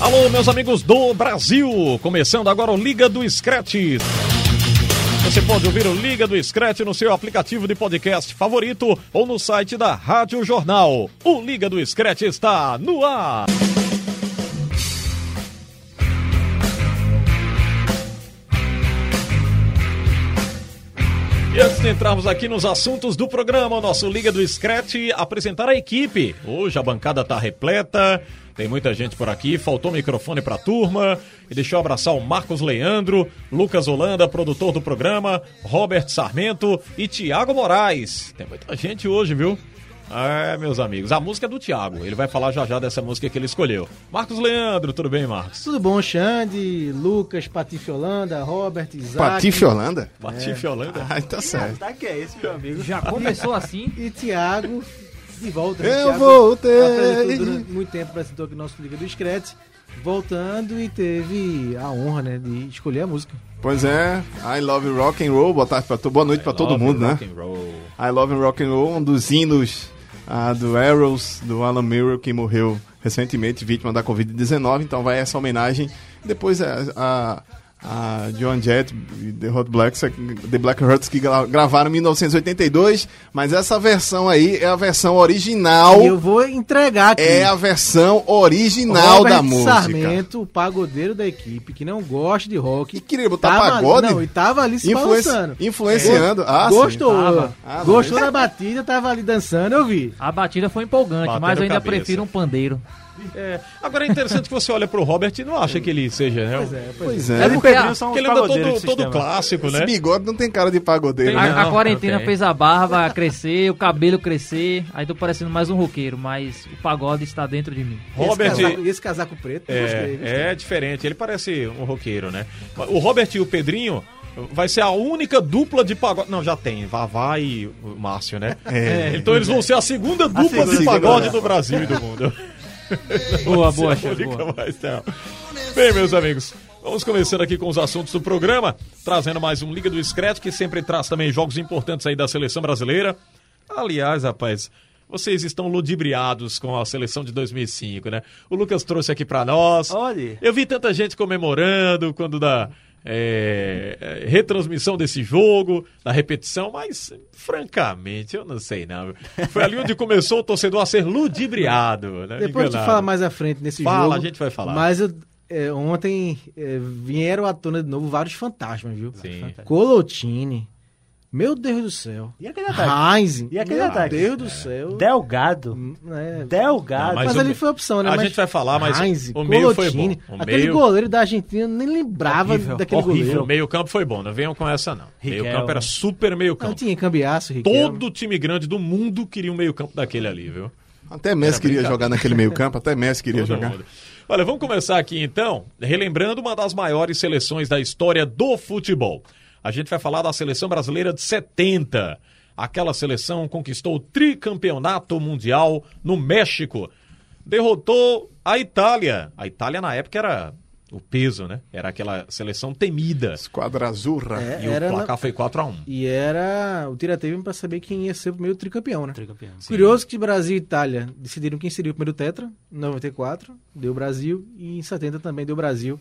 Alô, meus amigos do Brasil! Começando agora o Liga do Scratch. Você pode ouvir o Liga do Scratch no seu aplicativo de podcast favorito ou no site da Rádio Jornal. O Liga do Scratch está no ar! E antes de entrarmos aqui nos assuntos do programa, o nosso Liga do Scratch apresentar a equipe. Hoje a bancada está repleta, tem muita gente por aqui, faltou microfone para a turma. E deixa eu abraçar o Marcos Leandro, Lucas Holanda, produtor do programa, Robert Sarmento e Tiago Moraes. Tem muita gente hoje, viu? É, meus amigos, a música é do Tiago. Ele vai falar já já dessa música que ele escolheu. Marcos Leandro, tudo bem, Marcos? Tudo bom, Xande, Lucas, Patife Holanda, Robert, Isaac. Patife Holanda? Patife Holanda? Ah, tá certo. Tá que é esse, meu amigo? Já começou assim? E Tiago, de volta. né? Eu voltei. Durante muito tempo, apresentou aqui o nosso Liga do Scratch. Voltando e teve a honra, né, de escolher a música. Pois é, I Love Rock and Roll, boa, tarde boa noite pra todo mundo, né? rock and roll. I Love Rock and Roll, um dos hinos ah, do Arrows, do Alan Mirror, que morreu recentemente vítima da Covid-19, então vai essa homenagem. Depois a, a, a John Jett e The Hot Blacks, The Black Hearts, que gra- gravaram em 1982, mas essa versão aí é a versão original, E eu vou entregar aqui. é a versão original Robert da música. Sarmento, o pagodeiro da equipe, que não gosta de rock. Que queria botar tava, pagode? Não, e tava ali se Influenci- balançando. influenciando. Ah, sim. Gostou. Ah, Gostou da batida, tava ali dançando, eu vi. A batida foi empolgante, Batendo mas eu ainda cabeça. prefiro um pandeiro. É, agora é interessante que você olha pro Robert e não acha que ele seja, né? Pois é, pois Pois é. é. É porque a, Porque ele anda todo, todo clássico, Esse né? bigode não tem cara de pagodeiro, Tem né? a- a quarentena fez a barba crescer, o cabelo crescer, aí tô parecendo mais um roqueiro, mas o pagode está dentro de mim. Esse Robert casaco, esse casaco preto, eu gostei, gostei. é, é diferente, ele parece um roqueiro, né? O Robert e o Pedrinho vai ser a única dupla de pagode. Não, já tem, Vavá e o Márcio, né? É. então eles vão ser a segunda dupla de segunda. pagode do Brasil e do mundo. Boa, boa, não. Bem, meus amigos, vamos começando aqui com os assuntos do programa, trazendo mais um Liga do Scratch, que sempre traz também jogos importantes aí da seleção brasileira. Aliás, rapaz, vocês estão ludibriados com a seleção de 2005, né? O Lucas trouxe aqui pra nós. Olha. Eu vi tanta gente comemorando quando da é, retransmissão desse jogo, da repetição, mas francamente, eu não sei não. Foi ali onde começou o torcedor a ser ludibriado, né? Depois a gente fala mais à frente nesse Fala, jogo. a gente vai falar. Mas eu- é, ontem é, vieram à tona de novo vários fantasmas, viu? Sim. Colotini. Meu Deus do céu. E aquele ataque? Heinz. E aquele Meu ataque? Deus do céu. Delgado. É, Delgado. Não, mas o ali me- foi opção, né? a Mas gente vai falar, mas Heinz, o meio foi bom. O Aquele meio- goleiro da Argentina nem lembrava Horrível, daquele horrível. O goleiro. meio campo foi bom, não venham com essa não. Meio Riquelme. campo era super meio Não campo. tinha cambiaço, Riquelme. Todo time grande do mundo queria um meio campo daquele ali, viu? Até Messi Era queria jogar naquele meio campo, até Messi queria Todo jogar. mundo. Olha, vamos começar aqui então, relembrando uma das maiores seleções da história do futebol. A gente vai falar da seleção brasileira de 70. Aquela seleção conquistou o tricampeonato mundial no México. Derrotou a Itália. A Itália na época era o peso, né? Era aquela seleção temida. Esquadra Azurra. É, E o placar na- foi 4 a 1 E era o tirateima pra saber quem ia ser o primeiro tricampeão, né? Tricampeão. Curioso que Brasil e Itália decidiram quem seria o primeiro tetra. Em 94 deu Brasil e em 70 também deu Brasil.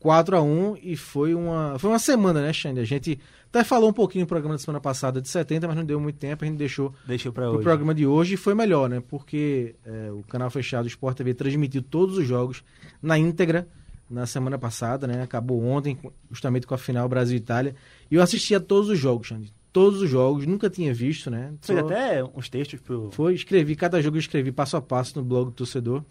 4 a 1 e foi uma foi uma semana, né, Xande? A gente até falou um pouquinho no programa da semana passada de 70, mas não deu muito tempo, a gente deixou Deixou pra o programa de hoje e foi melhor, né? Porque é, o canal fechado do Sport TV transmitiu todos os jogos na íntegra na semana passada, né? Acabou ontem, justamente com a final Brasil e Itália. E eu assisti a todos os jogos, Xande. Todos os jogos, nunca tinha visto, né? Fez Só- até uns textos pro. foi, escrevi, cada jogo eu escrevi passo a passo no blog do torcedor.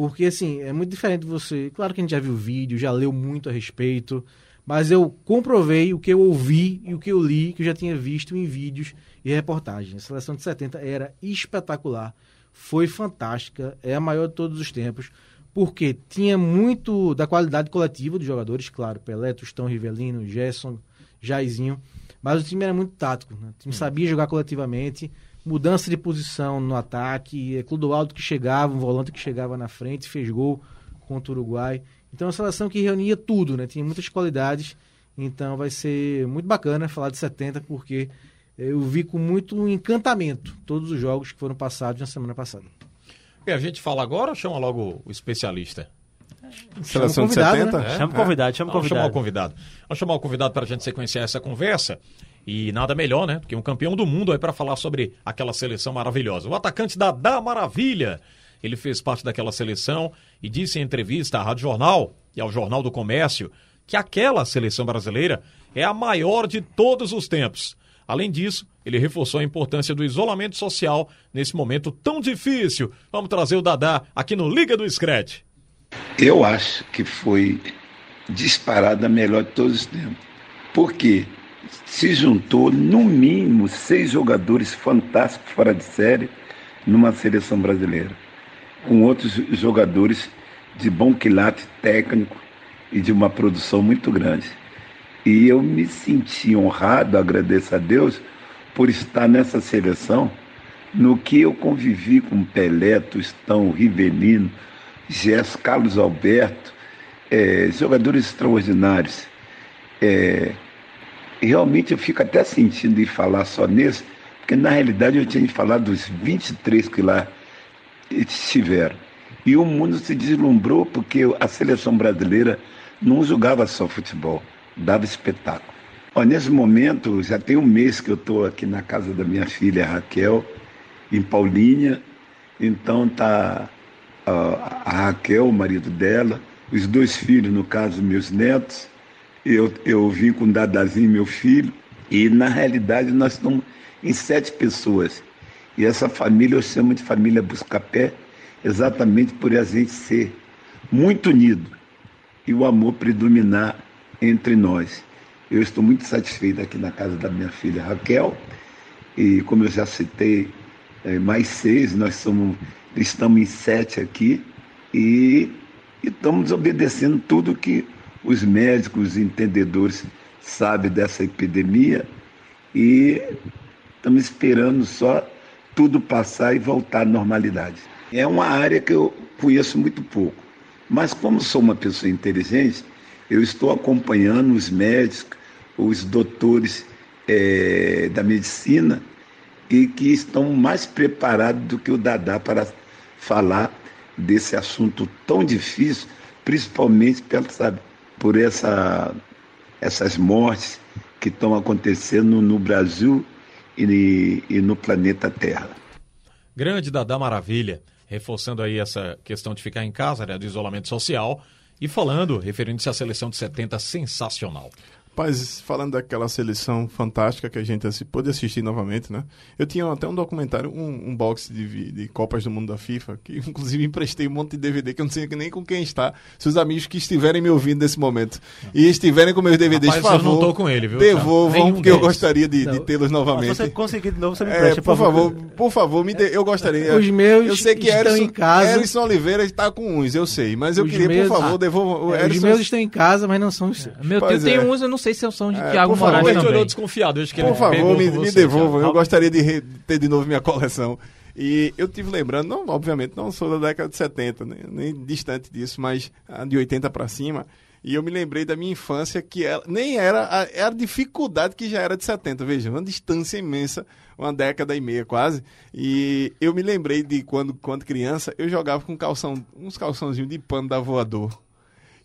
Porque, assim, é muito diferente você. Claro que a gente já viu vídeo, já leu muito a respeito, mas eu comprovei o que eu ouvi e o que eu li, que eu já tinha visto em vídeos e reportagens. A seleção de 70 era espetacular, foi fantástica, é a maior de todos os tempos. Porque tinha muito da qualidade coletiva dos jogadores, claro, Pelé, Tostão, Rivelino, Gerson, Jairzinho, mas o time era muito tático, né? o time sabia jogar coletivamente, mudança de posição no ataque, é Clodoaldo que chegava, um volante que chegava na frente, fez gol contra o Uruguai. Então é uma seleção que reunia tudo, né? Tinha muitas qualidades. Então vai ser muito bacana falar de 70, porque eu vi com muito encantamento todos os jogos que foram passados na semana passada. E a gente fala agora ou chama logo o especialista? Seleção de convidado, 70? né? Chama o convidado, chama o Vamos chamar o convidado. convidado. Vamos chamar o convidado para a gente sequenciar essa conversa. E nada melhor, né? Porque um campeão do mundo aí para falar sobre aquela seleção maravilhosa. O atacante da Da Maravilha. Ele fez parte daquela seleção e disse em entrevista à Rádio Jornal e ao Jornal do Comércio que aquela seleção brasileira é a maior de todos os tempos. Além disso, ele reforçou a importância do isolamento social nesse momento tão difícil. Vamos trazer o Dadá aqui no Liga do Scratch. Eu acho que foi disparada a melhor de todos os tempos. Porque se juntou, no mínimo, seis jogadores fantásticos fora de série numa seleção brasileira, com outros jogadores de bom quilate técnico e de uma produção muito grande. E eu me senti honrado, agradeço a Deus, por estar nessa seleção, no que eu convivi com Pelé, Tostão, Rivelino, Gerson, Carlos Alberto, eh, jogadores extraordinários. E realmente eu fico até sentindo em falar só nesse, porque na realidade eu tinha de falar dos 23 que lá estiveram. E o mundo se deslumbrou porque a seleção brasileira não jogava só futebol, dava espetáculo. Ó, nesse momento, já tem um mês que eu estou aqui na casa da minha filha Raquel, em Paulinha. Então tá a Raquel, o marido dela, os dois filhos, no caso, meus netos. Eu, eu vim com o Dadazinho, meu filho, e na realidade nós estamos em sete pessoas. E essa família eu chamo de família Buscapé, exatamente por a gente ser muito unido e o amor predominar entre nós. Eu estou muito satisfeito aqui na casa da minha filha Raquel, e como eu já citei, eh, mais seis, nós somos, estamos em sete aqui, e, e estamos obedecendo tudo que os médicos entendedores sabem dessa epidemia e estamos esperando só tudo passar e voltar à normalidade. É uma área que eu conheço muito pouco, mas como sou uma pessoa inteligente, eu estou acompanhando os médicos, os doutores eh, da medicina e que estão mais preparados do que o Dadá para falar desse assunto tão difícil, principalmente pelo, sabe, por essa, essas mortes que estão acontecendo no Brasil e, e no planeta Terra. Grande Dadá Maravilha, reforçando aí essa questão de ficar em casa, né, do isolamento social, e falando, referindo-se à seleção de 70 sensacional. Rapaz, falando daquela seleção fantástica que a gente pôde assistir novamente, né? Eu tinha até um documentário, um, um box de, de Copas do Mundo da FIFA, que inclusive emprestei um monte de DVD, que eu não sei nem com quem está. Se os amigos que estiverem me ouvindo nesse momento e estiverem com meus DVDs, Rapaz, por eu favor, não tô com ele, viu, devolvam? Nenhum porque eu deles. gostaria de, de tê-los Se novamente. você conseguir de novo, você me É, presta, por favor, por favor, me dê, eu gostaria. Os meus eu sei que estão Erison, em casa. Erison Oliveira está com uns, eu sei, mas eu Os queria, meus- por favor, Ah, devolvam. É, os meus estão em casa, mas não são os seus. Meu tem é. uns, eu não sei se são de É, Thiago por favor, Moraes Mas tu olhou também. desconfiado, desde que Por ele favor, me, me devolvam. Eu gostaria de re- ter de novo minha coleção. E eu tive lembrando, não, obviamente, não sou da década de 70, nem, nem distante disso, mas de 80 para cima. E eu me lembrei da minha infância, que ela, nem era a, era a dificuldade que já era de 70. Veja, uma distância imensa, uma década e meia quase. E eu me lembrei de quando, quando criança, eu jogava com calção, uns calçãozinhos de pano da voador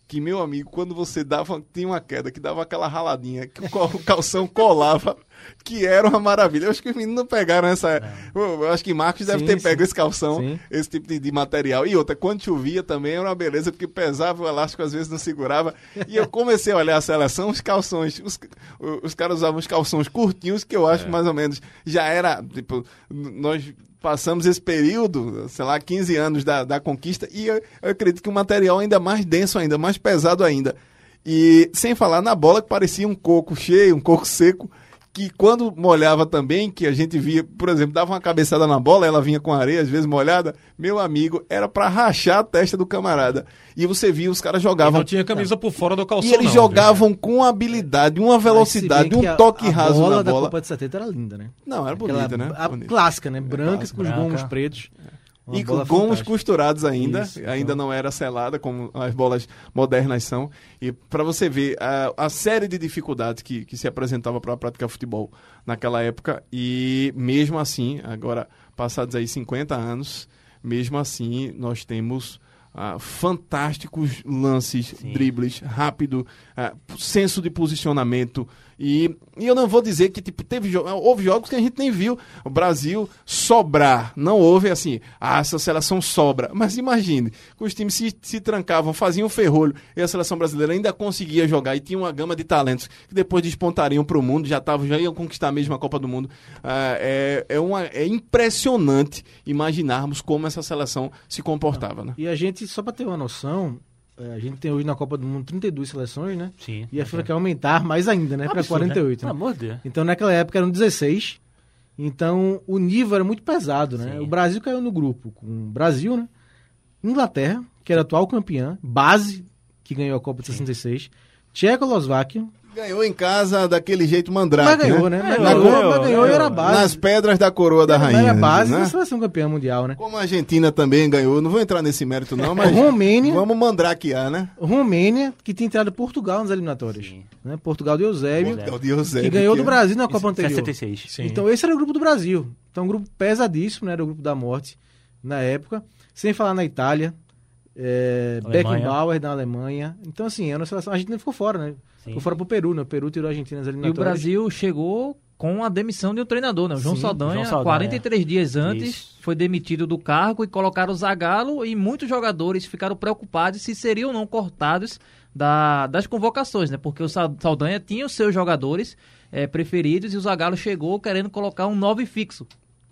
que, meu amigo, quando você dava, tinha uma queda que dava aquela raladinha, que o cal- o calção colava, que era uma maravilha. Eu acho que os meninos não pegaram essa. Eu eu acho que Marcos deve Sim, ter sim. pego esse calção, Sim. esse tipo de, de material. E outra, quando chovia também era uma beleza, porque pesava, o elástico às vezes não segurava. E eu comecei a olhar a seleção, os calções, os, os caras usavam os calções curtinhos, que eu acho mais ou menos já era, tipo, nós passamos esse período, sei lá, 15 anos da, da conquista, e eu, eu acredito que o material ainda mais denso ainda, mais pesado ainda. E sem falar na bola que parecia um coco cheio, um coco seco, que quando molhava também, que a gente via, por exemplo, dava uma cabeçada na bola, ela vinha com areia, às vezes molhada, meu amigo, era pra rachar a testa do camarada. E você via, os caras E jogavam. não tinha camisa por fora do calção, E eles não, jogavam com habilidade, uma velocidade, um a- toque a raso bola na bola. Copa de 70 era linda, né? Não, era Aquela- bonita, né? A Bonita. clássica, né? Branca clássica, com os gomos pretos. Uma E com gomos fantástica. costurados ainda, Isso, ainda então. não era selada como as bolas modernas são. E para você ver a, a série de dificuldades que, que se apresentava para praticar futebol naquela época, e mesmo assim, agora passados aí 50 anos, mesmo assim nós temos ah, fantásticos lances, dribles, rápido, ah, senso de posicionamento. E, e eu não vou dizer que tipo, teve jo houve jogos que a gente nem viu o Brasil sobrar. Não houve assim, ah, essa seleção sobra. Mas imagine, os times se, se trancavam, faziam ferrolho e a seleção brasileira ainda conseguia jogar e tinha uma gama de talentos que depois despontariam para o mundo, já, tavam, já iam conquistar mesmo a Copa do Mundo. Ah, é, é, uma, é impressionante imaginarmos como essa seleção se comportava. Né? E a gente, só pra ter uma noção, a gente tem hoje na Copa do Mundo 32 seleções, né? Sim. E a FIFA quer aumentar mais ainda, né? Pra Absurdo, 48. Pelo Né? amor de Deus. Então naquela época eram 16. Então o nível era muito pesado, né? Sim. O Brasil caiu no grupo com o Brasil, né? Inglaterra, que era atual campeã, base que ganhou a Copa de 66, Tchecoslováquia, Ganhou em casa daquele jeito mandrake, mas ganhou, né? Mas Ganhou, ganhou, ganhou, mas ganhou e era base. Nas pedras da coroa da rainha. era base né? da seleção campeã mundial, né? Como a Argentina também ganhou, não vou entrar nesse mérito não, mas Romênia, vamos mandrakear, né? Romênia, que tinha entrado Portugal nas eliminatórias. Né? Portugal de Eusébio, o de Eusébio, que ganhou que do é- Brasil na Copa anterior. 66. Sim. Então esse era o grupo do Brasil. Então um grupo pesadíssimo, né? Era o grupo da morte na época. Sem falar na Itália, é. Beckenbauer da Alemanha. Então assim, era uma seleção... a Argentina ficou fora, né? Sim. Ficou fora pro Peru, né? O Peru tirou a Argentina nas E o eliminatórias. Brasil chegou com a demissão de um treinador, né? O João Sim, Saldanha, João Saldanha. 43 dias antes, Isso. foi demitido do cargo e colocaram o Zagallo e muitos jogadores ficaram preocupados se seriam ou não cortados da- das convocações, né? Porque o Sa- Saldanha tinha os seus jogadores eh, preferidos e o Zagallo chegou querendo colocar um nove fixo,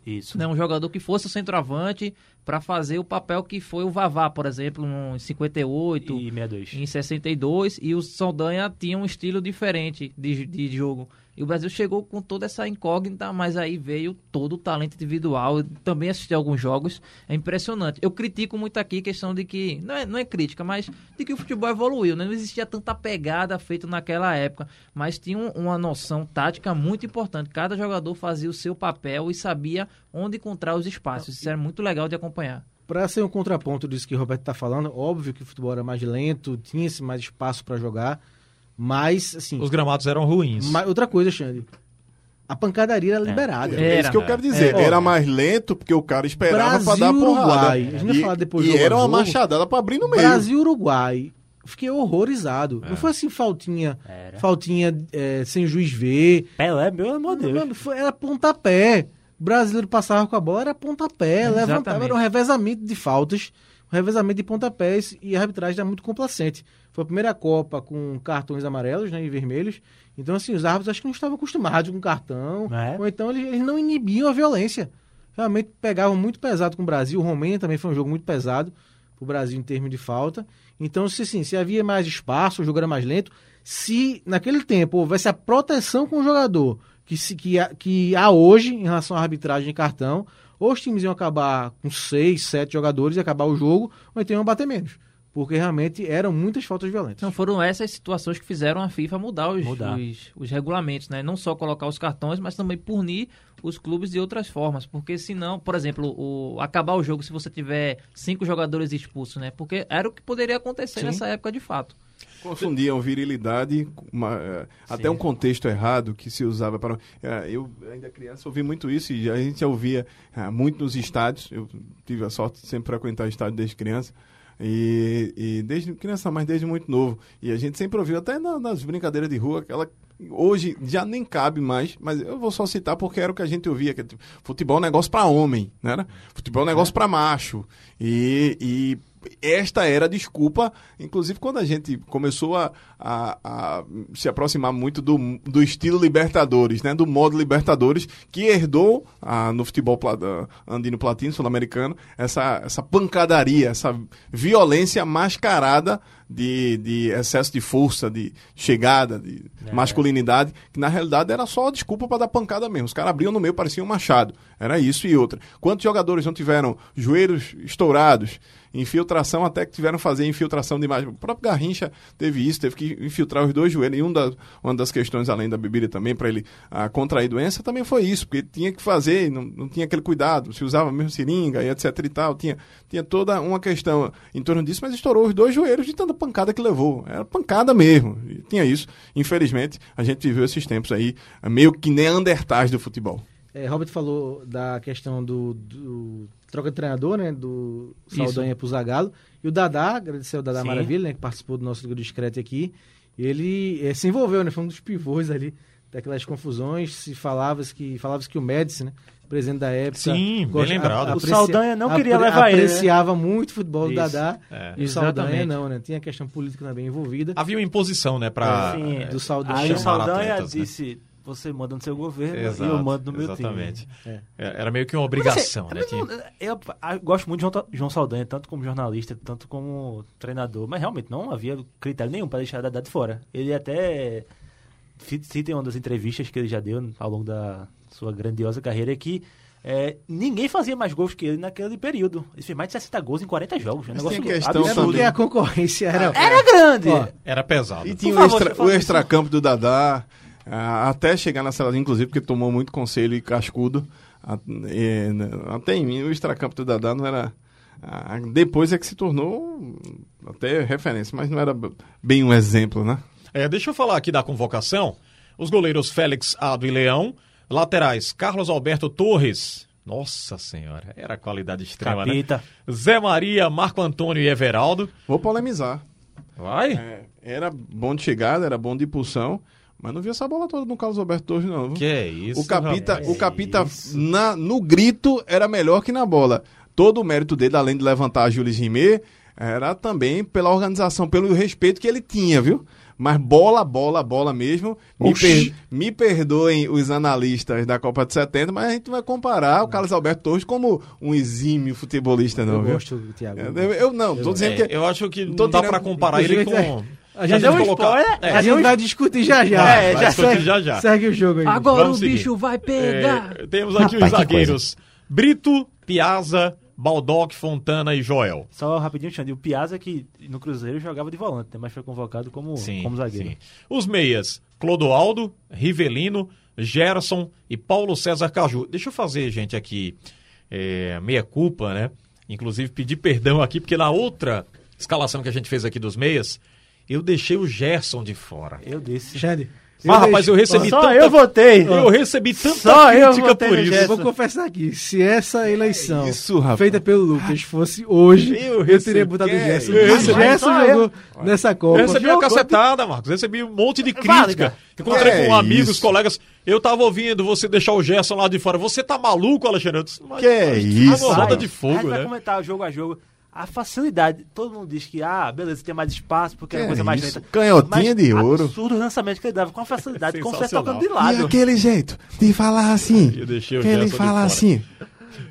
Isso. né? Um jogador que fosse o centroavante para fazer o papel que foi o Vavá, por exemplo, em 58, E 62. em 62 e o Saldanha tinha um estilo diferente de, de jogo. E o Brasil chegou com toda essa incógnita, mas aí veio todo o talento individual. Também assisti alguns jogos, é impressionante. Eu critico muito aqui a questão de que, não é, não é crítica, mas de que o futebol evoluiu, né? Não existia tanta pegada feita naquela época, mas tinha um- uma noção tática muito importante. Cada jogador fazia o seu papel e sabia onde encontrar os espaços. Isso era muito legal de acompanhar. Para ser um contraponto disso que o Roberto está falando, óbvio que o futebol era mais lento, tinha-se mais espaço para jogar, mas, assim... Os gramados eram ruins. ma- outra coisa, Xande, a pancadaria era liberada. É, Era. isso que eu quero dizer. É. Era mais lento porque o cara esperava pra dar Brasil, porrada. Uruguai. A gente vai E, falar depois e era uma jogo. machadada pra abrir no meio. Brasil-Uruguai. Fiquei horrorizado. É. Não foi assim, faltinha, Era. faltinha é, sem juiz ver. Pelé, meu amor de Deus. Foi- era pontapé. O brasileiro passava com a bola, era pontapé, Exatamente. levantava, era um revezamento de faltas, um revezamento de pontapés e a arbitragem era muito complacente. Foi a primeira Copa com cartões amarelos né, e vermelhos. Então, assim, os árbitros acho que não estavam acostumados com cartão. É. Ou então eles, eles não inibiam a violência. Realmente pegavam muito pesado com o Brasil. O Romênia também foi um jogo muito pesado para o Brasil em termos de falta. Então, se, assim, se havia mais espaço, o jogo era mais lento. Se naquele tempo houvesse a proteção com o jogador que, se, que, há, que há hoje em relação à arbitragem de cartão, ou os times iam acabar com seis, sete jogadores e acabar o jogo, ou então iam bater menos. Porque realmente eram muitas faltas violentas. Então foram essas situações que fizeram a FIFA mudar os, Mudar. os, os regulamentos, né? Não só colocar os cartões, mas também punir os clubes de outras formas. Porque senão, por exemplo, o, acabar o jogo se você tiver cinco jogadores expulsos, né? Porque era o que poderia acontecer Sim. nessa época de fato. Confundiam virilidade, uma, eh, até um contexto errado que se usava para. eh, Eu, ainda criança, ouvi muito isso e a gente já ouvia eh, muito nos estádios. Eu tive a sorte de sempre frequentar estádio desde criança. E, e desde criança, mas desde muito novo. E a gente sempre ouviu, até na- nas brincadeiras de rua, aquela. Hoje já nem cabe mais, mas eu vou só citar porque era o que a gente ouvia. Que, é tipo, futebol é um negócio para homem, né? Futebol é um negócio para macho. E, e esta era a desculpa, inclusive quando a gente começou a, a- a se aproximar muito do, do estilo Libertadores, né? Do modo Libertadores, que herdou ah, no futebol ah, andino platino, sul-americano, essa, essa pancadaria, essa violência mascarada de, de excesso de força, de chegada, de masculinidade, que na realidade era só a desculpa para dar pancada mesmo. Os caras abriam no meio, parecia um machado. Era isso e outra. Quantos jogadores não tiveram joelhos estourados, infiltração até que tiveram que fazer infiltração de imagem? O próprio Garrincha teve isso, teve que infiltrar os dois joelhos. E um da- uma das questões, além da bebida também, para ele ah, contrair doença, também foi isso, porque tinha que fazer, não, não tinha aquele cuidado, se usava mesmo seringa e etc e tal. Tinha, tinha toda uma questão em torno disso, mas estourou os dois joelhos de tanta pancada que levou. Era pancada mesmo. E tinha isso. Infelizmente, a gente viveu esses tempos aí, meio que neandertais do futebol. É, Robert falou da questão do, do troca de treinador, né? Do Saldanha pro Zagallo. E o Dadá, agradecer ao Dadá Sim. Maravilha, né? Que participou do nosso Liga do Discreto aqui. Ele eh, se envolveu, né? Foi um dos pivôs ali daquelas confusões. Se falava que, falava que o Médici, né? Presidente da época. Sim, bem gosta- lembrado. O Saldanha não queria levar ele, né? Apreciava muito o futebol do. Dadá. É. E o Saldanha não, né? Tinha a questão política também envolvida. Havia uma imposição, né, pra... Sim, do Saldanha. Aí o Saldanha atletas, né? Você manda no seu governo e Exato, eu mando no meu exatamente. time. É, Era meio que uma obrigação, né? Mas, assim, Tinha- eu, eu gosto muito de João, João Saldanha, tanto como jornalista, tanto como treinador, mas realmente não havia critério nenhum para deixar Dadá de fora. Ele até cita em uma das entrevistas que ele já deu ao longo da sua grandiosa carreira que é, ninguém fazia mais gols que ele naquele período. Ele fez mais de 60 gols em 40 jogos. Um negócio questão É absurdo. porque a concorrência era. Era grande! Ó, Era pesado. E tinha o, favor, extra, o extracampo do Dadá, ah, até chegar na seleção, inclusive, porque tomou muito conselho e cascudo. Ah, e, né, até em mim, o extracampo do Dadá não era. ah, depois é que se tornou até referência, mas não era bem um exemplo, né? É, deixa eu falar aqui da convocação. Os goleiros Félix, Ado e Leão. Laterais, Carlos Alberto Torres. Nossa senhora, era qualidade extrema, Capita. né? Zé Maria, Marco Antônio e Everaldo. Vou polemizar. Vai? É, era bom de chegada, era bom de impulsão, mas não vi essa bola toda no Carlos Alberto Torres, não. viu? Que é isso, O Capita, rapaz. o Capita na, no grito era melhor que na bola. Todo o mérito dele, além de levantar a Jules Rimet, era também pela organização, pelo respeito que ele tinha, viu? Mas bola, bola, bola mesmo. Me, per- me perdoem os analistas da Copa de 70, mas a gente vai comparar o Carlos Alberto Torres como um exímio futebolista, não, eu viu? gosto do Thiago. Eu, eu não, tô dizendo É, que. eu acho que Não não dá tirando- pra comparar ele com... A gente, gente deu spoiler, É, a gente vai discutir já já. É, vai discutir segue, já já. Segue o jogo aí. Agora Vamos o seguir. bicho vai pegar. É, temos aqui Rapaz, os zagueiros. Brito, Piazza, Baldock, Fontana e Joel. Só rapidinho, Xande, o Piazza que no Cruzeiro jogava de volante, né, mas foi convocado como, como zagueiro. sim. Os meias, Clodoaldo, Rivelino, Gerson e Paulo César Caju. Deixa eu fazer, gente, aqui é, meia culpa, né? Inclusive pedir perdão aqui, porque na outra escalação que a gente fez aqui dos meias, eu deixei o Gerson de fora. Eu disse. Xande. Ah, rapaz, eu recebi Só tanta... eu votei. Eu recebi tanta Só eu crítica por isso. Eu vou confessar aqui, se essa eleição Isso, feita pelo Lucas fosse hoje, Eu eu, recebi- teria botado o que Gerson. é O isso? Gerson jogou nessa Eu Copa. recebi uma cacetada, Marcos. Recebi um monte de crítica. Encontrei Que com amigos, isso? colegas. Eu tava ouvindo você deixar o Gerson lá de fora. Você tá maluco, Alexandre? Eu disse, mas- Que é mas isso? Uma roda de fogo, gente vai né? comentar jogo a jogo. A facilidade, todo mundo diz que, ah, beleza, tem mais espaço porque é uma coisa mais isso? lenta. Canhotinha Mas de ouro. absurdo o lançamento que ele dava com a facilidade, como você Sensacional. tocando de E lado. aquele jeito de falar assim. Eu deixei o que ele fala assim.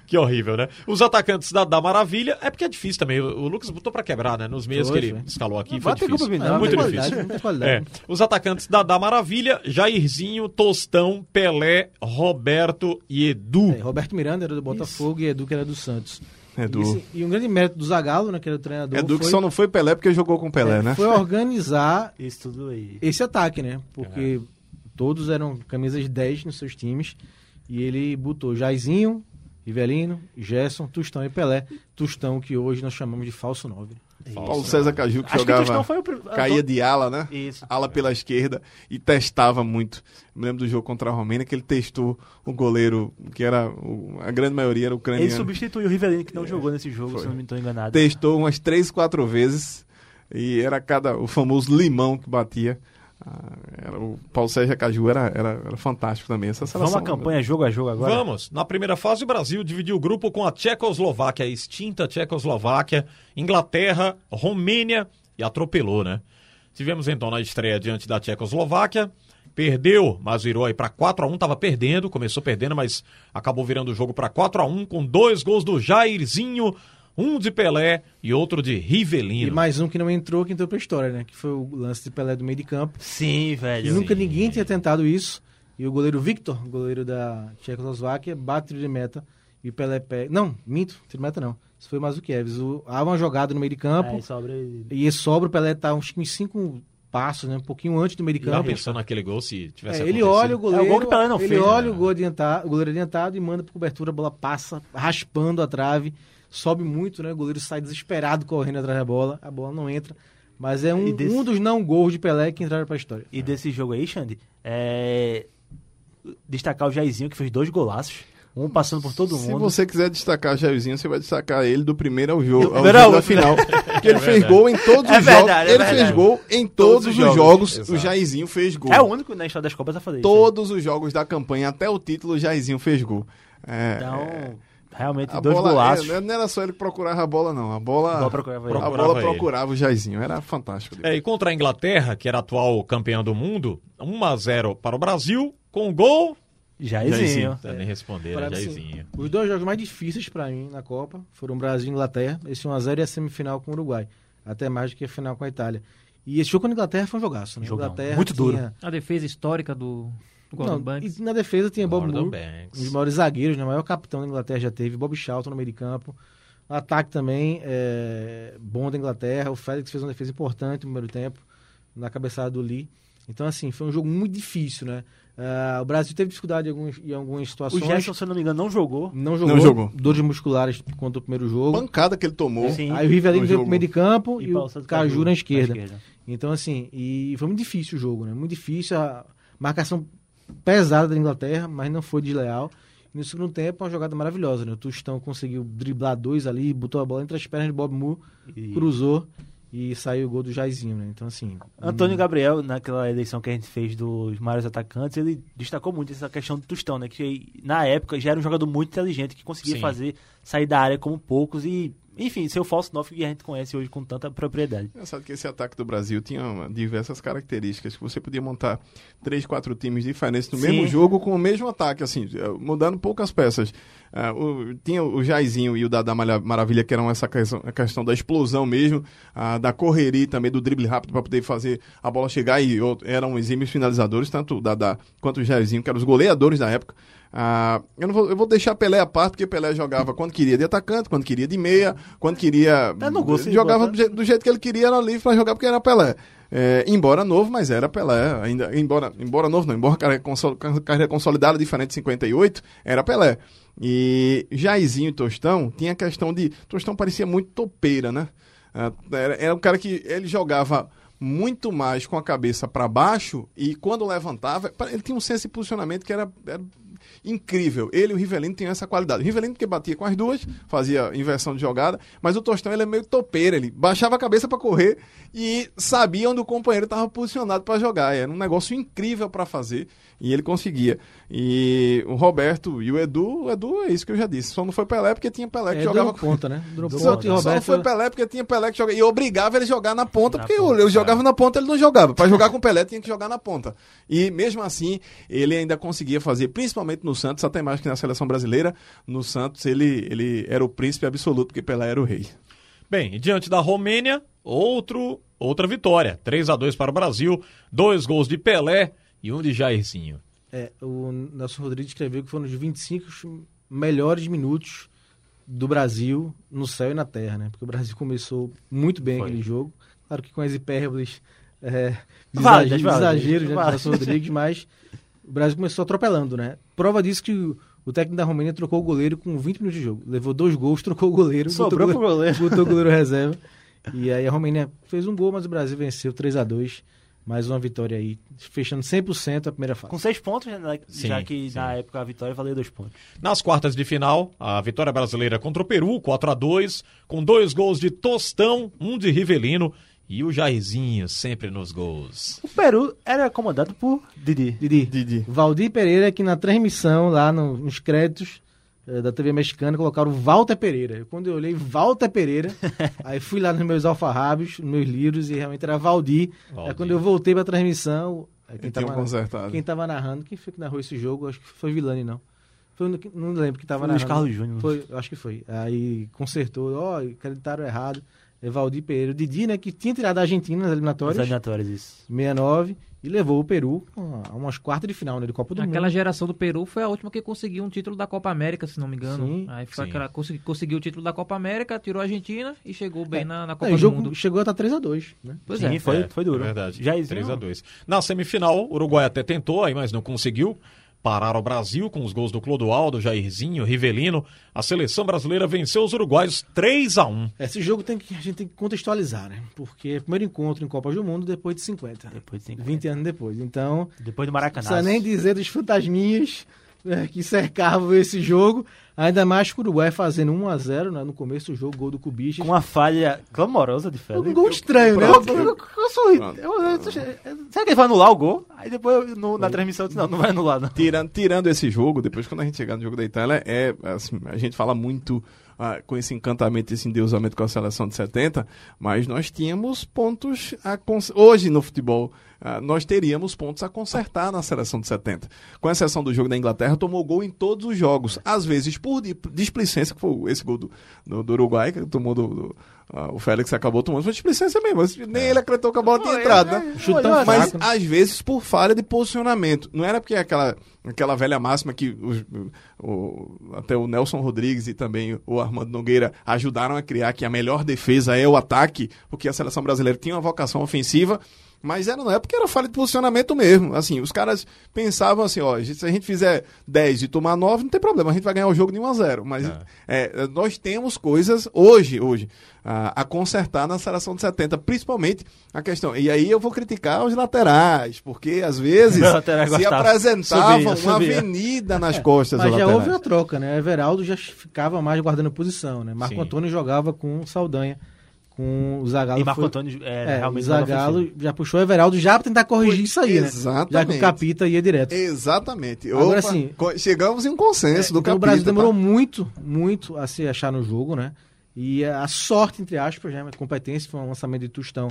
Que horrível, né? Os atacantes da, da Maravilha, é porque é difícil também. O, o Lucas botou pra quebrar, né? Nos meios Foi, que ele foi. escalou aqui, Não foi difícil. culpa, É, não, muito difícil. É. Os atacantes da, da Maravilha, Jairzinho, Tostão, Pelé, Roberto e Edu. É, Roberto Miranda era do Botafogo e Edu que era do Santos. Edu. E, esse- e um grande mérito do Zagallo, né, que era o treinador, Edu que foi, só não foi Pelé porque jogou com Pelé, é, né? foi organizar Isso tudo aí. esse ataque, né? Porque todos eram camisas 10 nos seus times. E ele botou Jairzinho, Rivelino, Gerson, Tustão e Pelé. Tustão que hoje nós chamamos de falso 9. Paulo César Caju que Acho que jogava. Foi o caía de ala, né? Isso. Ala pela esquerda e testava muito. Me lembro do jogo contra a Romênia que ele testou o goleiro, que era. o- a grande maioria era Ele ucraniano. substituiu o Rivelino, que não jogou nesse jogo, Foi. se não me estou enganado. Testou umas três, quatro vezes e era cada. o famoso limão que batia. Ah, era, o Paulo Sérgio Caju era, era, era fantástico também. Essa seleção, Vamos à campanha jogo a jogo agora? Vamos. Na primeira fase, o Brasil dividiu o grupo com a Tchecoslováquia, a extinta Tchecoslováquia, Inglaterra, Romênia e atropelou, né? Tivemos então na estreia diante da Tchecoslováquia. Perdeu, mas virou aí para 4 a 1 tava perdendo, começou perdendo, mas acabou virando o jogo para 4 a 1 com dois gols do Jairzinho, um de Pelé e outro de E Rivelino. mais um que não entrou, que entrou pra história, né? Que foi o lance de Pelé do meio de campo. Sim, velho. Nunca ninguém tinha tentado isso. E o goleiro Victor, goleiro da Tchecoslováquia, bate tiro de meta. E o Pelé pega. Não, minto, tiro de meta não. Isso foi mais o que o... Há uma jogada no meio de campo. É, sobra... E esse sobra, o Pelé tá uns, uns cinco passos, né? Um pouquinho antes do meio de campo. pensou naquele gol se tivesse É, ele olha o goleiro, É o gol que o Pelé não ele fez, olha né? o, gol adiantado, o goleiro adiantado e manda para cobertura, a bola passa raspando a trave, sobe muito, né? O goleiro sai desesperado correndo atrás da bola, a bola não entra, mas é um, desse- um dos não gols de Pelé que entraram para a história. E desse jogo aí, Xande, é... destacar o Jairzinho, que fez dois golaços. Um passando por todo Se mundo. você quiser destacar Jairzinho, você vai destacar ele do primeiro ao jogo, ao jogo da final. Porque ele fez verdade. gol em todos É os verdade, jogos. é ele verdade. fez gol em todos, os jogos. Exato. O Jairzinho fez gol. É o único na história das Copas a fazer isso. Todos os jogos da campanha, até o título, o Jairzinho fez gol. É, Então, é, realmente, a dois bola, golaços. é, não era só ele que procurava a bola, não. A bola, A bola procurava ele. a Procurava bola ele. procurava o Jairzinho. Era fantástico. É, e contra a Inglaterra, que era atual campeã do mundo, 1 a 0 para o Brasil, com gol. Jairzinho. Tá nem responder, Para, né, assim, Jairzinho. Os dois jogos mais difíceis para mim na Copa foram Brasil e Inglaterra, esse 1x0 e a semifinal com o Uruguai, até mais do que a final com a Itália. E esse jogo com a Inglaterra foi um jogaço, né? Jogão. Inglaterra Muito duro. A defesa histórica do Gordon Não, Banks. e na defesa tinha Bob Gordon Moore, Banks. um dos maiores zagueiros, né? o maior capitão da Inglaterra já teve, Bob Charlton no meio de campo. Ataque também é, bom da Inglaterra. O Félix fez uma defesa importante no primeiro tempo, na cabeçada do Lee. Então, assim, foi um jogo muito difícil, né? Ah, o Brasil teve dificuldade em, alguns, em algumas O situações. Gerson, se eu não me engano, não jogou. não jogou, Não jogou. dores musculares contra o primeiro jogo. Pancada que ele tomou. Sim. Aí o Rivelino no veio pro meio de campo e, Paulo o Caju na esquerda. Então, assim, e foi muito difícil o jogo, né? Muito difícil a marcação pesada da Inglaterra, mas não foi desleal. E no segundo tempo, uma jogada maravilhosa, né? O Tostão conseguiu driblar dois ali, botou a bola entre as pernas de Bob Moore, E- cruzou e saiu o gol do Jairzinho, né? Então, assim... Antônio Gabriel, naquela eleição que a gente fez dos maiores atacantes, ele destacou muito essa questão do Tostão, né? Que na época já era um jogador muito inteligente, que conseguia Sim. fazer sair da área como poucos e, enfim, ser o falso 9 que a gente conhece hoje com tanta propriedade. Engraçado que esse ataque do Brasil tinha diversas características, que você podia montar três, quatro times diferentes no Sim. mesmo jogo com o mesmo ataque, assim, eh, mudando poucas peças. Ah, o- tinha o Jairzinho e o Dada Maravilha, que eram essa questão, a questão da explosão mesmo, ah, da correria e também do drible rápido para poder fazer a bola chegar e o- eram exímios finalizadores, tanto o Dada quanto o Jairzinho, que eram os goleadores da época. Ah, eu, não vou, eu vou deixar Pelé à parte, porque Pelé jogava quando queria de atacante, quando queria de meia, quando queria. É, jogava do jeito, do jeito que ele queria, era livre para jogar, porque era Pelé. É, embora novo, mas era Pelé. Ainda, embora, embora novo, não, embora carreira, consol- carreira consolidada, diferente de 58, era Pelé. E Jairzinho e Tostão tinha a questão de. Tostão parecia muito topeira, né? Ah, Era, era um cara que ele jogava muito mais com a cabeça para baixo e quando levantava, ele tinha um senso de posicionamento que era, era incrível. Ele e o Rivelino tinham essa qualidade. O Rivelino que batia com as duas, fazia inversão de jogada, mas o Tostão ele é meio topeiro, ele baixava a cabeça para correr e sabia onde o companheiro estava posicionado para jogar. Era um negócio incrível para fazer e ele conseguia. E o Roberto e o Edu, o Edu é isso que eu já disse. Só não foi Pelé porque tinha Pelé que É, jogava ponta, né? Só, ponta só não foi Pelé porque tinha Pelé que jogava. E obrigava ele a jogar na ponta, Na porque ponta, eu, eu jogava na ponta, ele não jogava. Para jogar com Pelé tinha que jogar na ponta. E mesmo assim, ele ainda conseguia fazer, principalmente no Santos, até mais que na seleção brasileira. No Santos, ele, ele era o príncipe absoluto, porque Pelé era o rei. Bem, e diante da Romênia, outro, outra vitória. 3 a 2 para o Brasil, dois gols de Pelé e um de Jairzinho. É, o Nelson Rodrigues escreveu que foram os 25 melhores minutos do Brasil no céu e na terra, né? Porque o Brasil começou muito bem Foi. aquele jogo. Claro que com as hipérboles, é, Válidas, exageros, válidas. né, Válidas. Nelson Rodrigues, mas o Brasil começou atropelando, né? Prova disso que o, técnico da Romênia trocou o goleiro com 20 minutos de jogo. Levou dois gols, trocou o goleiro, Sobrou botou, pro o goleiro. botou o goleiro reserva. E aí a Romênia fez um gol, mas o Brasil venceu 3 a 2 mais uma vitória aí, fechando 100% a primeira fase. Com seis pontos, né, Sim, já que sim. na época a vitória valia dois pontos. Nas quartas de final, a vitória brasileira contra o Peru, 4 a 2 com dois gols de Tostão, um de Rivelino e o Jairzinho sempre nos gols. O Peru era comandado por Didi. Didi, Didi. Valdir Pereira, que na transmissão, lá no- nos créditos eh, da TV mexicana, colocaram Walter Pereira. Quando eu olhei Walter Pereira, aí fui lá nos meus alfarrábios, nos meus livros, e realmente era Valdir. Valdir. Aí quando eu voltei pra transmissão, aí quem tava, consertado. quem tava narrando, quem foi que narrou esse jogo? Acho que foi Vilani, não. Foi, no- não lembro que tava Foi o Luiz narrando. Carlos Júnior. Foi, acho que foi. Aí consertou, ó, acreditaram errado. É Valdir Pereira. Didi, né, que tinha tirado a Argentina nas eliminatórias, eliminatórios, isso. 69, e levou o Peru a umas quartas de final, né, de Copa do Aquela Mundo. geração do Peru foi a última que conseguiu um título da Copa América, se não me engano. Sim. Aí foi Sim. aquela, consegui- conseguiu o título da Copa América, tirou a Argentina e chegou bem na, na Copa É, o do jogo Mundo. chegou a estar 3x2, né? Pois Sim, é. foi, É, foi duro. É verdade. Já 3 a 2 Na semifinal, o Uruguai até tentou, aí, mas não conseguiu. Parar o Brasil com os gols do Clodoaldo, Jairzinho, Rivelino. A seleção brasileira venceu os uruguaios 3 a 1 Esse jogo tem que, a gente tem que contextualizar, né? Porque é o primeiro encontro em Copas do Mundo depois de 50. Depois de 50. 20 anos depois. Então, Depois do não Maracanã. precisa nem dizer dos fantasminhas né, que cercavam esse jogo. Ainda mais que o Uruguai fazendo 1x0 né, no começo do jogo, gol do Cubiches. Com uma falha clamorosa de Félix. Um gol estranho, né? Eu, eu, eu, eu sorri. Pronto. Eu- eu- eu- será que ele vai anular o gol? Aí depois no- na transmissão eu disse, não, não vai anular, não. Tirando, tirando esse jogo, depois quando a gente chegar no jogo da Itália, é, assim, a gente fala muito ah, com esse encantamento, esse endeusamento com a seleção de 70, mas nós tínhamos pontos a cons- hoje no futebol. Ah, nós teríamos pontos a consertar na seleção de 70. Com exceção do jogo da Inglaterra, tomou gol em todos os jogos. Às vezes por di- displicência, que foi esse gol do, do, do Uruguai, que tomou do. do- ah, o Félix acabou tomando. Foi displicência mesmo. Nem ele acreditou que a bola tinha entrado, né? Chutão Mas fraco, né? às vezes por falha de posicionamento. Não era porque aquela, aquela velha máxima que os- o- até o Nelson Rodrigues e também o Armando Nogueira ajudaram a criar que a melhor defesa é o ataque, porque a seleção brasileira tinha uma vocação ofensiva. Mas era, não é porque era falha de posicionamento mesmo. Assim, os caras pensavam assim, ó, se a gente fizer 10 e tomar 9, não tem problema, a gente vai ganhar o jogo de 1 a 0 Mas é, nós temos coisas hoje, hoje, a, a consertar na seleção de 70, principalmente a questão. E aí eu vou criticar os laterais, porque às vezes se apresentavam Subia, uma subia. avenida nas costas Mas já laterais. houve a troca, né? Everaldo já ficava mais guardando posição, né? Marco Sim. Antônio jogava com Saldanha, com o Zagallo. E Marco foi- Antônio é, É, o realmente mais Zagallo já puxou o Everaldo já pra tentar corrigir isso aí, né? Já que Exatamente. o Capita ia direto. Exatamente. Agora sim. chegamos em um consenso do então o capítulo. Brasil demorou tá? muito, muito a se achar no jogo, né? E a sorte, entre aspas, né? A competência foi um lançamento de Tostão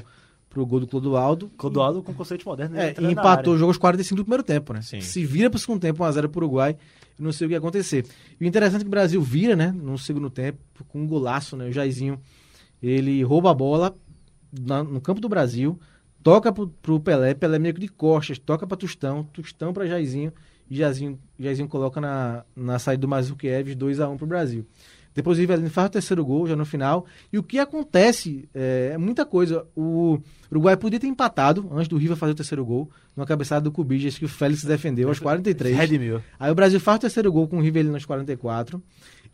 pro gol do Clodoaldo. Clodoaldo com conceito moderno. É, entrando e empatou o jogo aos 45 do primeiro tempo, né? Sim. Se vira pro segundo tempo, 1x0 pro Uruguai, eu não sei o que ia acontecer. E o interessante é que o Brasil vira, né? No segundo tempo, com um golaço, né? O Jairzinho, ele rouba a bola na- no campo do Brasil, toca pro, pro Pelé, Pelé meio que de costas, toca pra Tostão, Tostão pra Jairzinho, e Jairzinho, Jairzinho coloca na, na saída do Mazukiev 2x1 pro Brasil. Depois o Rivelino faz o terceiro gol já no final. E o que acontece é, é muita coisa. O Uruguai podia ter empatado antes do River fazer o terceiro gol, numa cabeçada do Cubiges que o Félix defendeu aos 43. Redimiu. Aí o Brasil faz o terceiro gol com o Rivelino aos 44.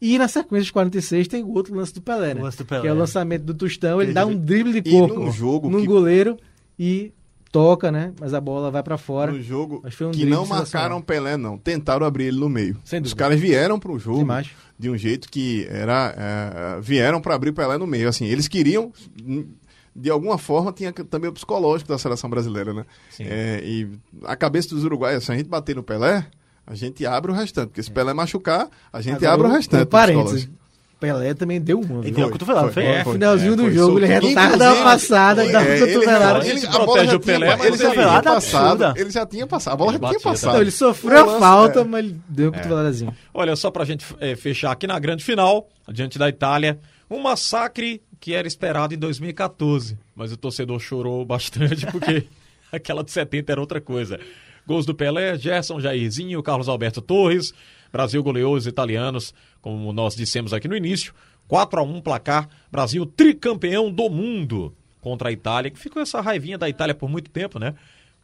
E na sequência dos 46 tem o outro lance do Pelé, né? Do Pelé. Que é o lançamento do Tostão. Ele Ele dá um drible de corpo num jogo num que- goleiro e toca, né? Mas a bola vai pra fora. No jogo Mas foi um que não marcaram Pelé, não. Tentaram abrir ele no meio. Os caras vieram pro jogo Demais. de um jeito que era. é, vieram para abrir Pelé no meio. Assim, eles queriam. hum, De alguma forma, tinha também o psicológico da seleção brasileira, né? É, e a cabeça dos uruguaios, se a gente bater no Pelé, a gente abre o restante. Porque se Pelé machucar, a gente Agora, abre o restante. do parênteses. Pelé também deu uma. Ele deu uma cotovelada, foi? foi, É, foi. finalzinho do foi jogo, ele solto. retava da Inclusive, passada é, ele- cotovelada. ele- a bola protege o Pelé, tinha- ele já ele- tinha passado. absurda. Ele já tinha passado. A bola já tinha passado. Então, ele sofreu a falta, é. mas ele deu uma cotoveladazinha. Olha, só pra gente é, fechar aqui na grande final, diante da Itália, um massacre que era esperado em 2014. Mas o torcedor chorou bastante porque aquela de 70 era outra coisa. Gols do Pelé, Gerson, Jairzinho, Carlos Alberto Torres. Brasil goleou os italianos, como nós dissemos aqui no início. 4 a 1 placar. Brasil tricampeão do mundo contra a Itália, que ficou essa raivinha da Itália por muito tempo, né?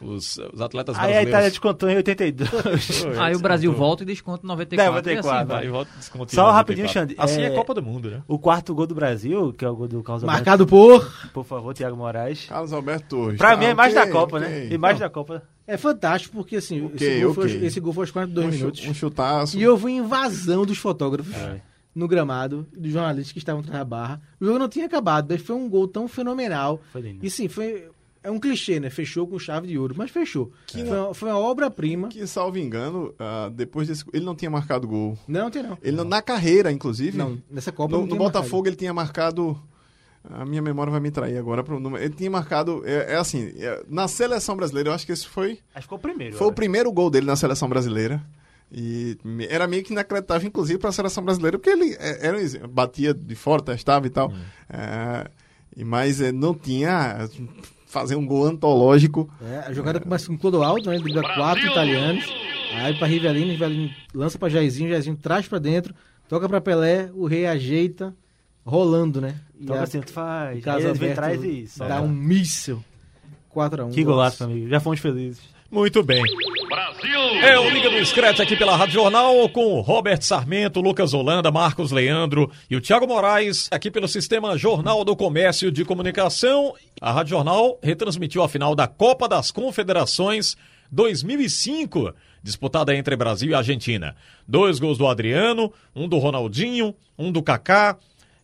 Os, os atletas Aí a Itália brasileiros. descontou em 82. Aí o Brasil volta e desconta 94. 94, e assim vai. Volta e desconta em Só 94. rapidinho, Xande, Assim é... é- Copa do Mundo, né? o quarto gol do Brasil, que é o gol do Carlos Alberto. Marcado por. Por favor, Thiago Moraes. Carlos Alberto Torres. Pra tá, mim é mais ok, da Copa, ok. né? Imagem da Copa. É fantástico, porque assim, Ok, esse, gol foi, esse gol foi aos 42 Um, minutos. um chutaço. E houve invasão dos fotógrafos É. no gramado, dos jornalistas que estavam da barra. O jogo não tinha acabado, mas foi um gol tão fenomenal. Foi lindo. E sim, foi. É um clichê, né? Fechou com chave de ouro, mas fechou. Foi, uma- foi uma obra-prima. Que, salvo engano, ah, depois desse. Ele não tinha marcado gol. Não, tem não. Ele não- na carreira, inclusive. Não, nessa Copa No, não no Botafogo ele tinha marcado. A minha memória vai me trair agora. número. Ele tinha marcado. É, é assim, é, na seleção brasileira, eu acho que esse foi. Acho que ficou o primeiro. Foi o olha. primeiro gol dele na seleção brasileira. E era meio que inacreditável, inclusive, para a seleção brasileira, porque ele é, era um batia de fora, testava e tal. É, e, mas é, não tinha fazer um gol antológico. É, a jogada começa com Clodoaldo, né? Dribla quatro italianos. Aí pra Rivelino, Rivelino lança pra Jairzinho, Jairzinho traz pra dentro, toca pra Pelé, o rei ajeita, rolando, né? E Então a- assim, tu faz. o Carlos Aí ele vem atrás e dá um míssil. 4x1. Que golaço, amigo. Já fomos felizes. Muito bem. É o Liga do Scratch aqui pela Rádio Jornal com o Robert Sarmento, Lucas Holanda, Marcos Leandro e o Thiago Moraes aqui pelo Sistema Jornal do Comércio de Comunicação. A Rádio Jornal retransmitiu a final da Copa das Confederações 2005, disputada entre Brasil e Argentina. Dois gols do Adriano, um do Ronaldinho, um do Kaká.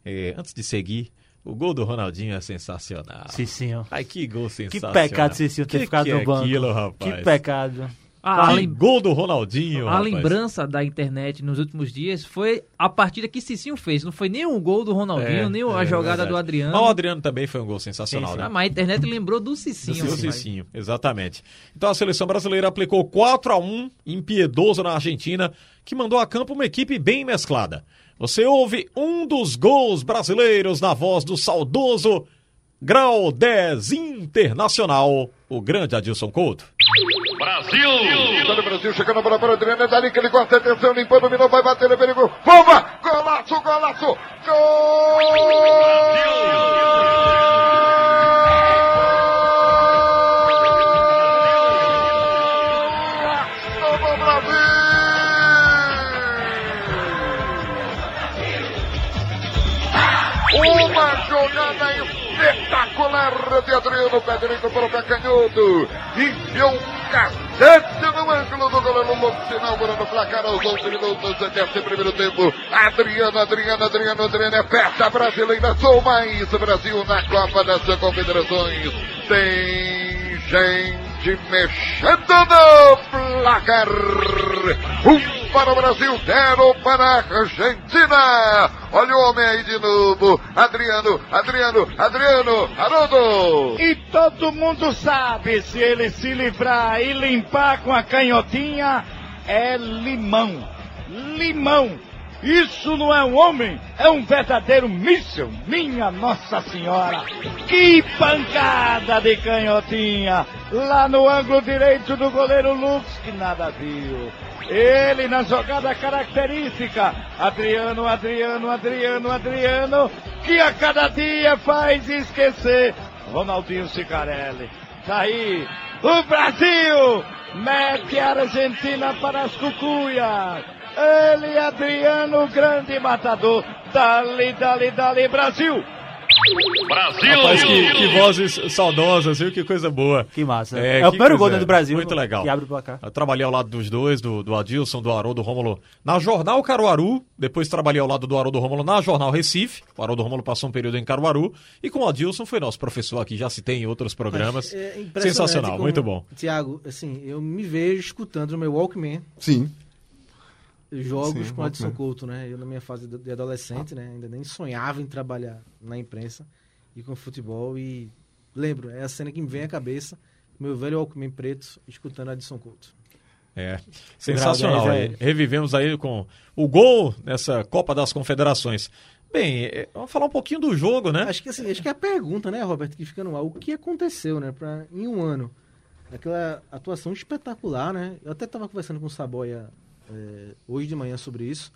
É, antes de seguir, o gol do Ronaldinho é sensacional. Cicinho. Ai, que gol Que sensacional. pecado Cicinho ter Que ficado que no é banco. aquilo, rapaz? Que pecado. A, lem- gol do Ronaldinho. a rapaz. lembrança da internet nos últimos dias foi a partida que Cicinho fez. Não foi nem o gol do Ronaldinho, É, nem é a jogada verdade. do Adriano. Mas o Adriano também foi um gol sensacional, Sim, sim. né? Ah, mas a internet lembrou do Cicinho. Do rapaz. Cicinho, exatamente. Então a seleção brasileira aplicou 4 a 1 impiedoso na Argentina, que mandou a campo uma equipe bem mesclada. Você ouve um dos gols brasileiros na voz do saudoso Grau 10 Internacional, o grande Adilson Couto. Tá no Brasil, chegando a bola para o Adriano, é dali que ele gosta, atenção, limpou, dominou, vai bater, é perigo. Bomba! Golaço, golaço! Gol! Brasil! Uma jogada espetacular de Adriano pé direito para o pé canhoto. Enfiou cacete no ângulo do goleiro Lucinão, no placar aos 11 minutos desse primeiro tempo. Adriano, Adriano, Adriano, Adriano é peça brasileira. Sou mais Brasil na Copa das Confederações. Tem gente mexendo no placar. Um para o Brasil, zero para a Argentina. Olha o homem aí de novo. Adriano, Adriano, Adriano, Haroldo. E todo mundo sabe, se ele se livrar e limpar com a canhotinha, é limão. Limão. Isso não é um homem, é um verdadeiro míssil. Minha Nossa Senhora. Que pancada de canhotinha. Lá no ângulo direito do goleiro Lux, que nada viu. Ele na jogada característica. Adriano, Adriano, Adriano, Adriano, que a cada dia faz esquecer. Ronaldinho Cicarelli. Tá aí. O Brasil mete a Argentina para as cucuias. Ele, Adriano, grande matador. Dali, dali, dali, Brasil. Rapaz, que, que vozes saudosas, viu? Que coisa boa. Que massa. É, É, o que primeiro gol né, do Brasil. Muito legal. Que abre o placar. Eu trabalhei ao lado dos dois, do, do Adilson, do Haroldo Rômulo, na Jornal Caruaru. Depois trabalhei ao lado do Haroldo Rômulo na Jornal Recife. O Haroldo Rômulo passou um período em Caruaru. E com o Adilson foi nosso professor aqui, já citei em outros programas. É impressionante Sensacional, como- muito bom. Tiago, assim, eu me vejo escutando no meu Walkman Sim. Jogos Sim, com Adson. Couto, né? Eu na minha fase de adolescente, né? Ainda nem sonhava em trabalhar na imprensa e com futebol e lembro, é a cena que me vem à cabeça, meu velho Walkman preto escutando Adson Couto. É, sensacional. 10, Revivemos aí com o gol nessa Copa das Confederações. Bem, é, vamos falar um pouquinho do jogo, né? Acho que assim, acho que é a pergunta, né, Roberto, que fica no ar, o que aconteceu, né, para em um ano aquela atuação espetacular, né? Eu até estava conversando com o Saboia é, hoje de manhã sobre isso.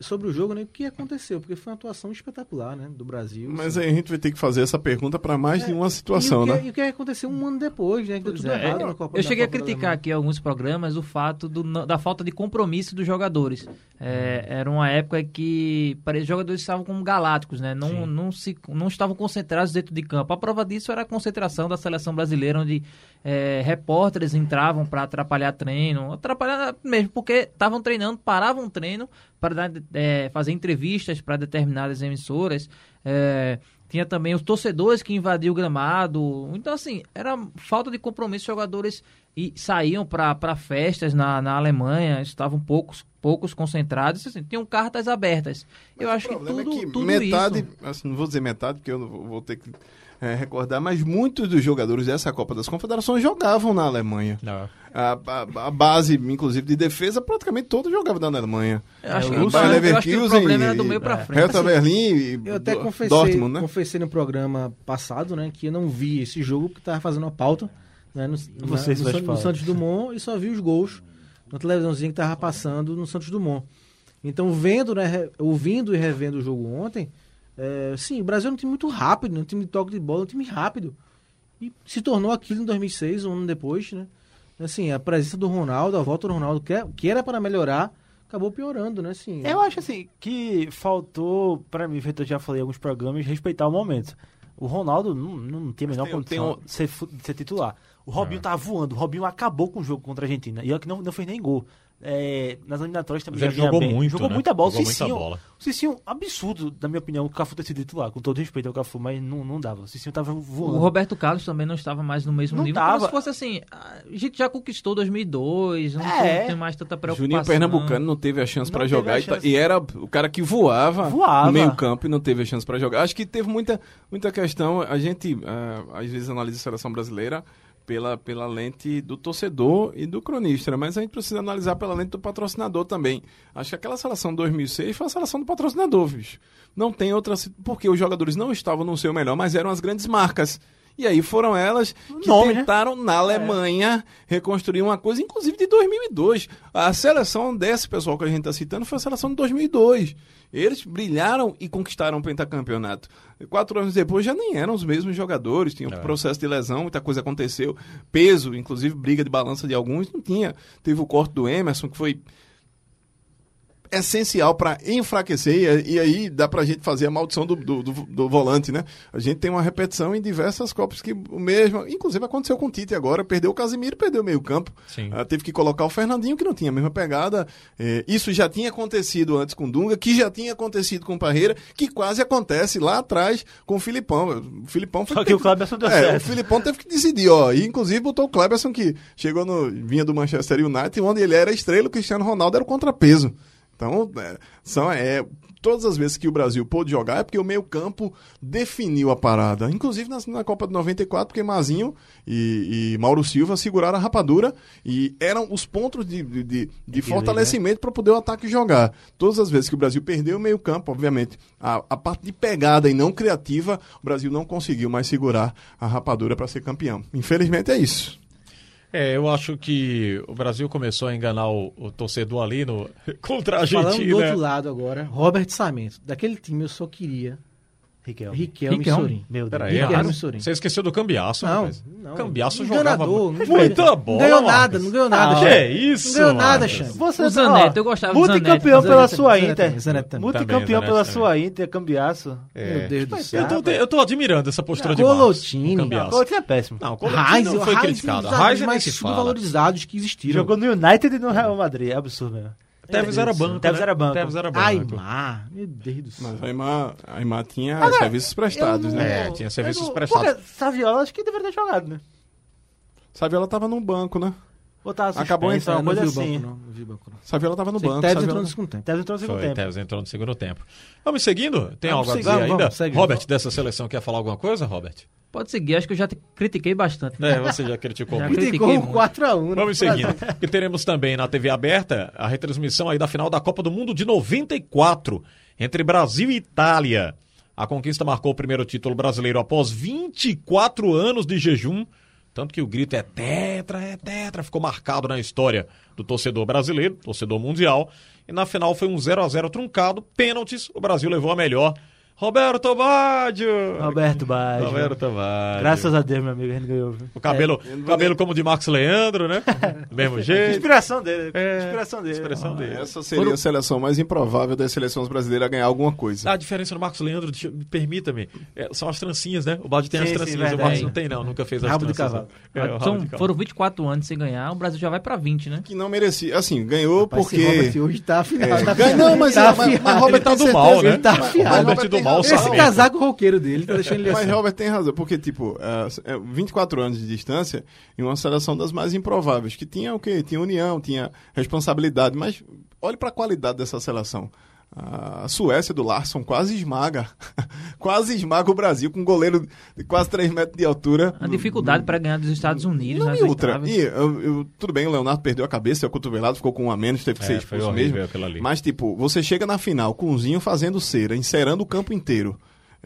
Sobre o jogo, né? O que aconteceu? Porque foi uma atuação espetacular, né? Do Brasil. Mas assim. aí a gente vai ter que fazer essa pergunta para mais de uma situação, e o que, né? E o que aconteceu um ano depois, né? Que deu tudo É, errado na Copa eu cheguei a Copa da criticar aqui em alguns programas o fato do da falta de compromisso dos jogadores. É, era uma época que os jogadores estavam como galácticos, né? Não, não, se, não estavam concentrados dentro de campo. A prova disso era a concentração da seleção brasileira, onde é, repórteres entravam para atrapalhar treino, atrapalhar mesmo, porque estavam treinando, paravam o treino para dar, é, fazer entrevistas para determinadas emissoras. É, tinha também os torcedores que invadiam o gramado. Então, assim, era falta de compromisso. Os jogadores e saíam para festas na, na Alemanha, estavam poucos, poucos concentrados. Assim, tinham cartas abertas. Eu acho que problema tudo, é que tudo metade, isso... assim, não vou dizer metade, porque eu não vou vou ter que é, recordar, mas muitos dos jogadores dessa Copa das Confederações jogavam na Alemanha. Não. A, a- a base, inclusive, de defesa, praticamente todos jogavam na Alemanha. Eu acho, É, que, o eu Bayer acho que o Leverkusen problema era do meio para é, frente. Hertha Assim, Berlim e Eu até confessei, Dortmund, né? confessei no programa passado, né, que eu não vi esse jogo porque tava fazendo a pauta né, no, na- no, no. Santos Dumont e só vi os gols na televisãozinha que tava passando no Santos Dumont. Então, vendo, né, ouvindo e revendo o jogo ontem, é, sim, o Brasil é um time muito rápido, né, um time de toque de bola, um time rápido. E se tornou aquilo em 2006, um ano depois, né? Assim, a presença do Ronaldo, a volta do Ronaldo, que, é- que era para melhorar, acabou piorando, né? Assim, Eu acho assim que faltou, pra mim, feito eu já falei em alguns programas, respeitar o momento. O Ronaldo não, não tinha a menor tem- condição tem um- de ser, de ser titular. O Robinho tava voando, o Robinho acabou com o jogo contra a Argentina. E olha que não, não fez nem gol. É, nas eliminatórias também já jogou bem. muito, Jogou né? muita bola. Jogou o muita Cicinho, bola. O Cicinho, absurdo, na minha opinião, o Cafu ter sido titular. Com todo respeito ao Cafu, mas não, não dava. O Cicinho tava voando. O Roberto Carlos também não estava mais no mesmo Não nível. tava. Como se fosse assim, a gente já conquistou 2002, não É. tem, mais tanta preocupação. Juninho Pernambucano não teve a chance para jogar e, ta- chance. e era o cara que voava, Voava. no meio campo e não teve a chance para jogar. Acho que teve muita, muita questão. A gente ah, às vezes analisa a seleção brasileira pela, pela lente do torcedor e do cronista, né? mas a gente precisa analisar pela lente do patrocinador também. Acho que aquela seleção de 2006 foi a seleção do patrocinador, bicho. Não tem outra... Porque os jogadores não estavam no seu melhor, mas eram as grandes marcas. E aí foram elas que Nome, né? tentaram na Alemanha reconstruir uma coisa, inclusive de 2002. A seleção desse pessoal que a gente está citando foi a seleção de 2002. Eles brilharam e conquistaram o pentacampeonato. Quatro anos depois já nem eram os mesmos jogadores, tinham um processo de lesão, muita coisa aconteceu. Peso, inclusive briga de balança de alguns, não tinha. Teve o corte do Emerson, que foi essencial para enfraquecer e, e aí dá pra gente fazer a maldição do, do, do- do volante, né? A gente tem uma repetição em diversas Copas que o mesmo, inclusive aconteceu com o Tite agora, perdeu o Casimiro, perdeu o meio campo, Sim. Ah, teve que colocar o Fernandinho que não tinha a mesma pegada, Eh, isso já tinha acontecido antes com o Dunga, que já tinha acontecido com o Parreira, que quase acontece lá atrás com o Filipão, o Filipão foi Só que o Cleberson deu é, certo. o Filipão teve que decidir, ó. E inclusive botou o Cleberson, que chegou no. vinha do Manchester United, onde ele era estrela, o Cristiano Ronaldo era o contrapeso. Então, é, são, é, todas as vezes que o Brasil pôde jogar é porque o meio-campo definiu a parada. Inclusive na, na Copa de 94, porque Mazinho e, e Mauro Silva seguraram a rapadura e eram os pontos de, de, de- de fortalecimento para poder o ataque jogar. Todas as vezes que o Brasil perdeu o meio-campo, obviamente, a, a parte de pegada e não criativa, o Brasil não conseguiu mais segurar a rapadura para ser campeão. Infelizmente é isso. É, eu acho que o Brasil começou a enganar o, o torcedor ali no, contra a Falando do Argentina. outro lado agora, Robert Samento. Daquele time eu só queria Riquelme. Riquelme Riquelme? Sorin. Meu Deus. Peraí, Riquelme Sorin. Você esqueceu do Cambiaço, Não, rapaz. não. Cambiaço jogava Enganador, não muita foi- bola, Não ganhou nada, Marcos. não ganhou nada. Ah, que isso, Não ganhou nada, Marcos. Xande. Você, O Zanetti, eu gostava do Multicampeão Zanetti. pela Zanetti sua também, Inter. Zanetti também, Zanetti Multicampeão também, pela Zanetti sua Inter, cambiaço. É. Meu Deus do Eu céu. tô, eu tô admirando essa postura de Marcos. Colotini. Não. Coutinho é péssimo. Não, Colotini não foi é um criticado. dos A Raiz zagueiros é mais subvalorizados que existiram. Jogou no United e no Real Madrid. É absurdo mesmo. Teves era banco, Teves né? era banco. Teves era banco. Aymar, meu Deus do céu. Mas a Aymar, Aymar tinha serviços prestados, Eu né? É, tinha serviços não- prestados. Porque Saviola acho que deveria ter jogado, né? Saviola tava no banco, né? Ou tava Acabou É, uma não vi coisa assim. banco, não. Não vi o banco, não. Saviola tava no que banco. Tevez entrou no segundo tempo. Teves entrou no segundo Foi, tempo. Tevez entrou no segundo tempo. Vamos seguindo? Tem Vamos algo a seguir. dizer Vamos, ainda? vamos. Robert, dessa seleção, quer falar alguma coisa, Robert? Pode seguir, acho que eu já te critiquei bastante. É, você já criticou Já muito. Criticou muito. um 4x1. Vamos seguindo. E teremos também na TV aberta a retransmissão aí da final da Copa do Mundo de 94, entre Brasil e Itália. A conquista marcou o primeiro título brasileiro após 24 anos de jejum. Tanto que o grito é tetra, é tetra, ficou marcado na história do torcedor brasileiro, torcedor mundial. E na final foi um 0 a 0 truncado, pênaltis, o Brasil levou a melhor. Roberto Baggio! Roberto Baggio. Roberto Baggio. Graças a Deus, meu amigo, a gente ganhou. viu? O cabelo, cabelo como de Marcos Leandro, né? Do mesmo jeito. Inspiração dele. É, Inspiração dele. Expressão dele. Essa seria a seleção mais improvável das seleções brasileiras a ganhar alguma coisa. A diferença do Marcos Leandro, permita-me, é, são as trancinhas, né? O Balde tem as Sim, sim, trancinhas, o verdade. Marcos não tem não, nunca fez as Rabo de tranças. cavalo. não. É, o rabo São- de cavalo. foram 24 anos sem ganhar, o Brasil já vai pra 20, né? Que não merecia. Assim, ganhou Rapaz, porque. Robert hoje tá afiado. É, tá afiado. não, mas, tá mas, mas afiado. Robert Ele tá do mal, né? Ele tá Mas- mas afiado. Robert do mal. Esse sabe? casaco roqueiro dele tá deixando ele Mas assim. Robert tem razão, porque, tipo, é, é, 24 anos de distância em uma seleção das mais improváveis, que tinha o quê? Tinha união, tinha responsabilidade, mas olhe para a qualidade dessa seleção. A Suécia do Larsson quase esmaga, quase esmaga o Brasil com um goleiro de quase 3 metros de altura. A dificuldade pra ganhar dos Estados Unidos Não, e outra. oitavas. E, eu- eu- tudo bem, o Leonardo perdeu a cabeça, o cotovelado, ficou com um a menos, teve que ser É, foi expulso mesmo. Mas, tipo, você chega na final com o Zinho fazendo cera, encerando o campo inteiro.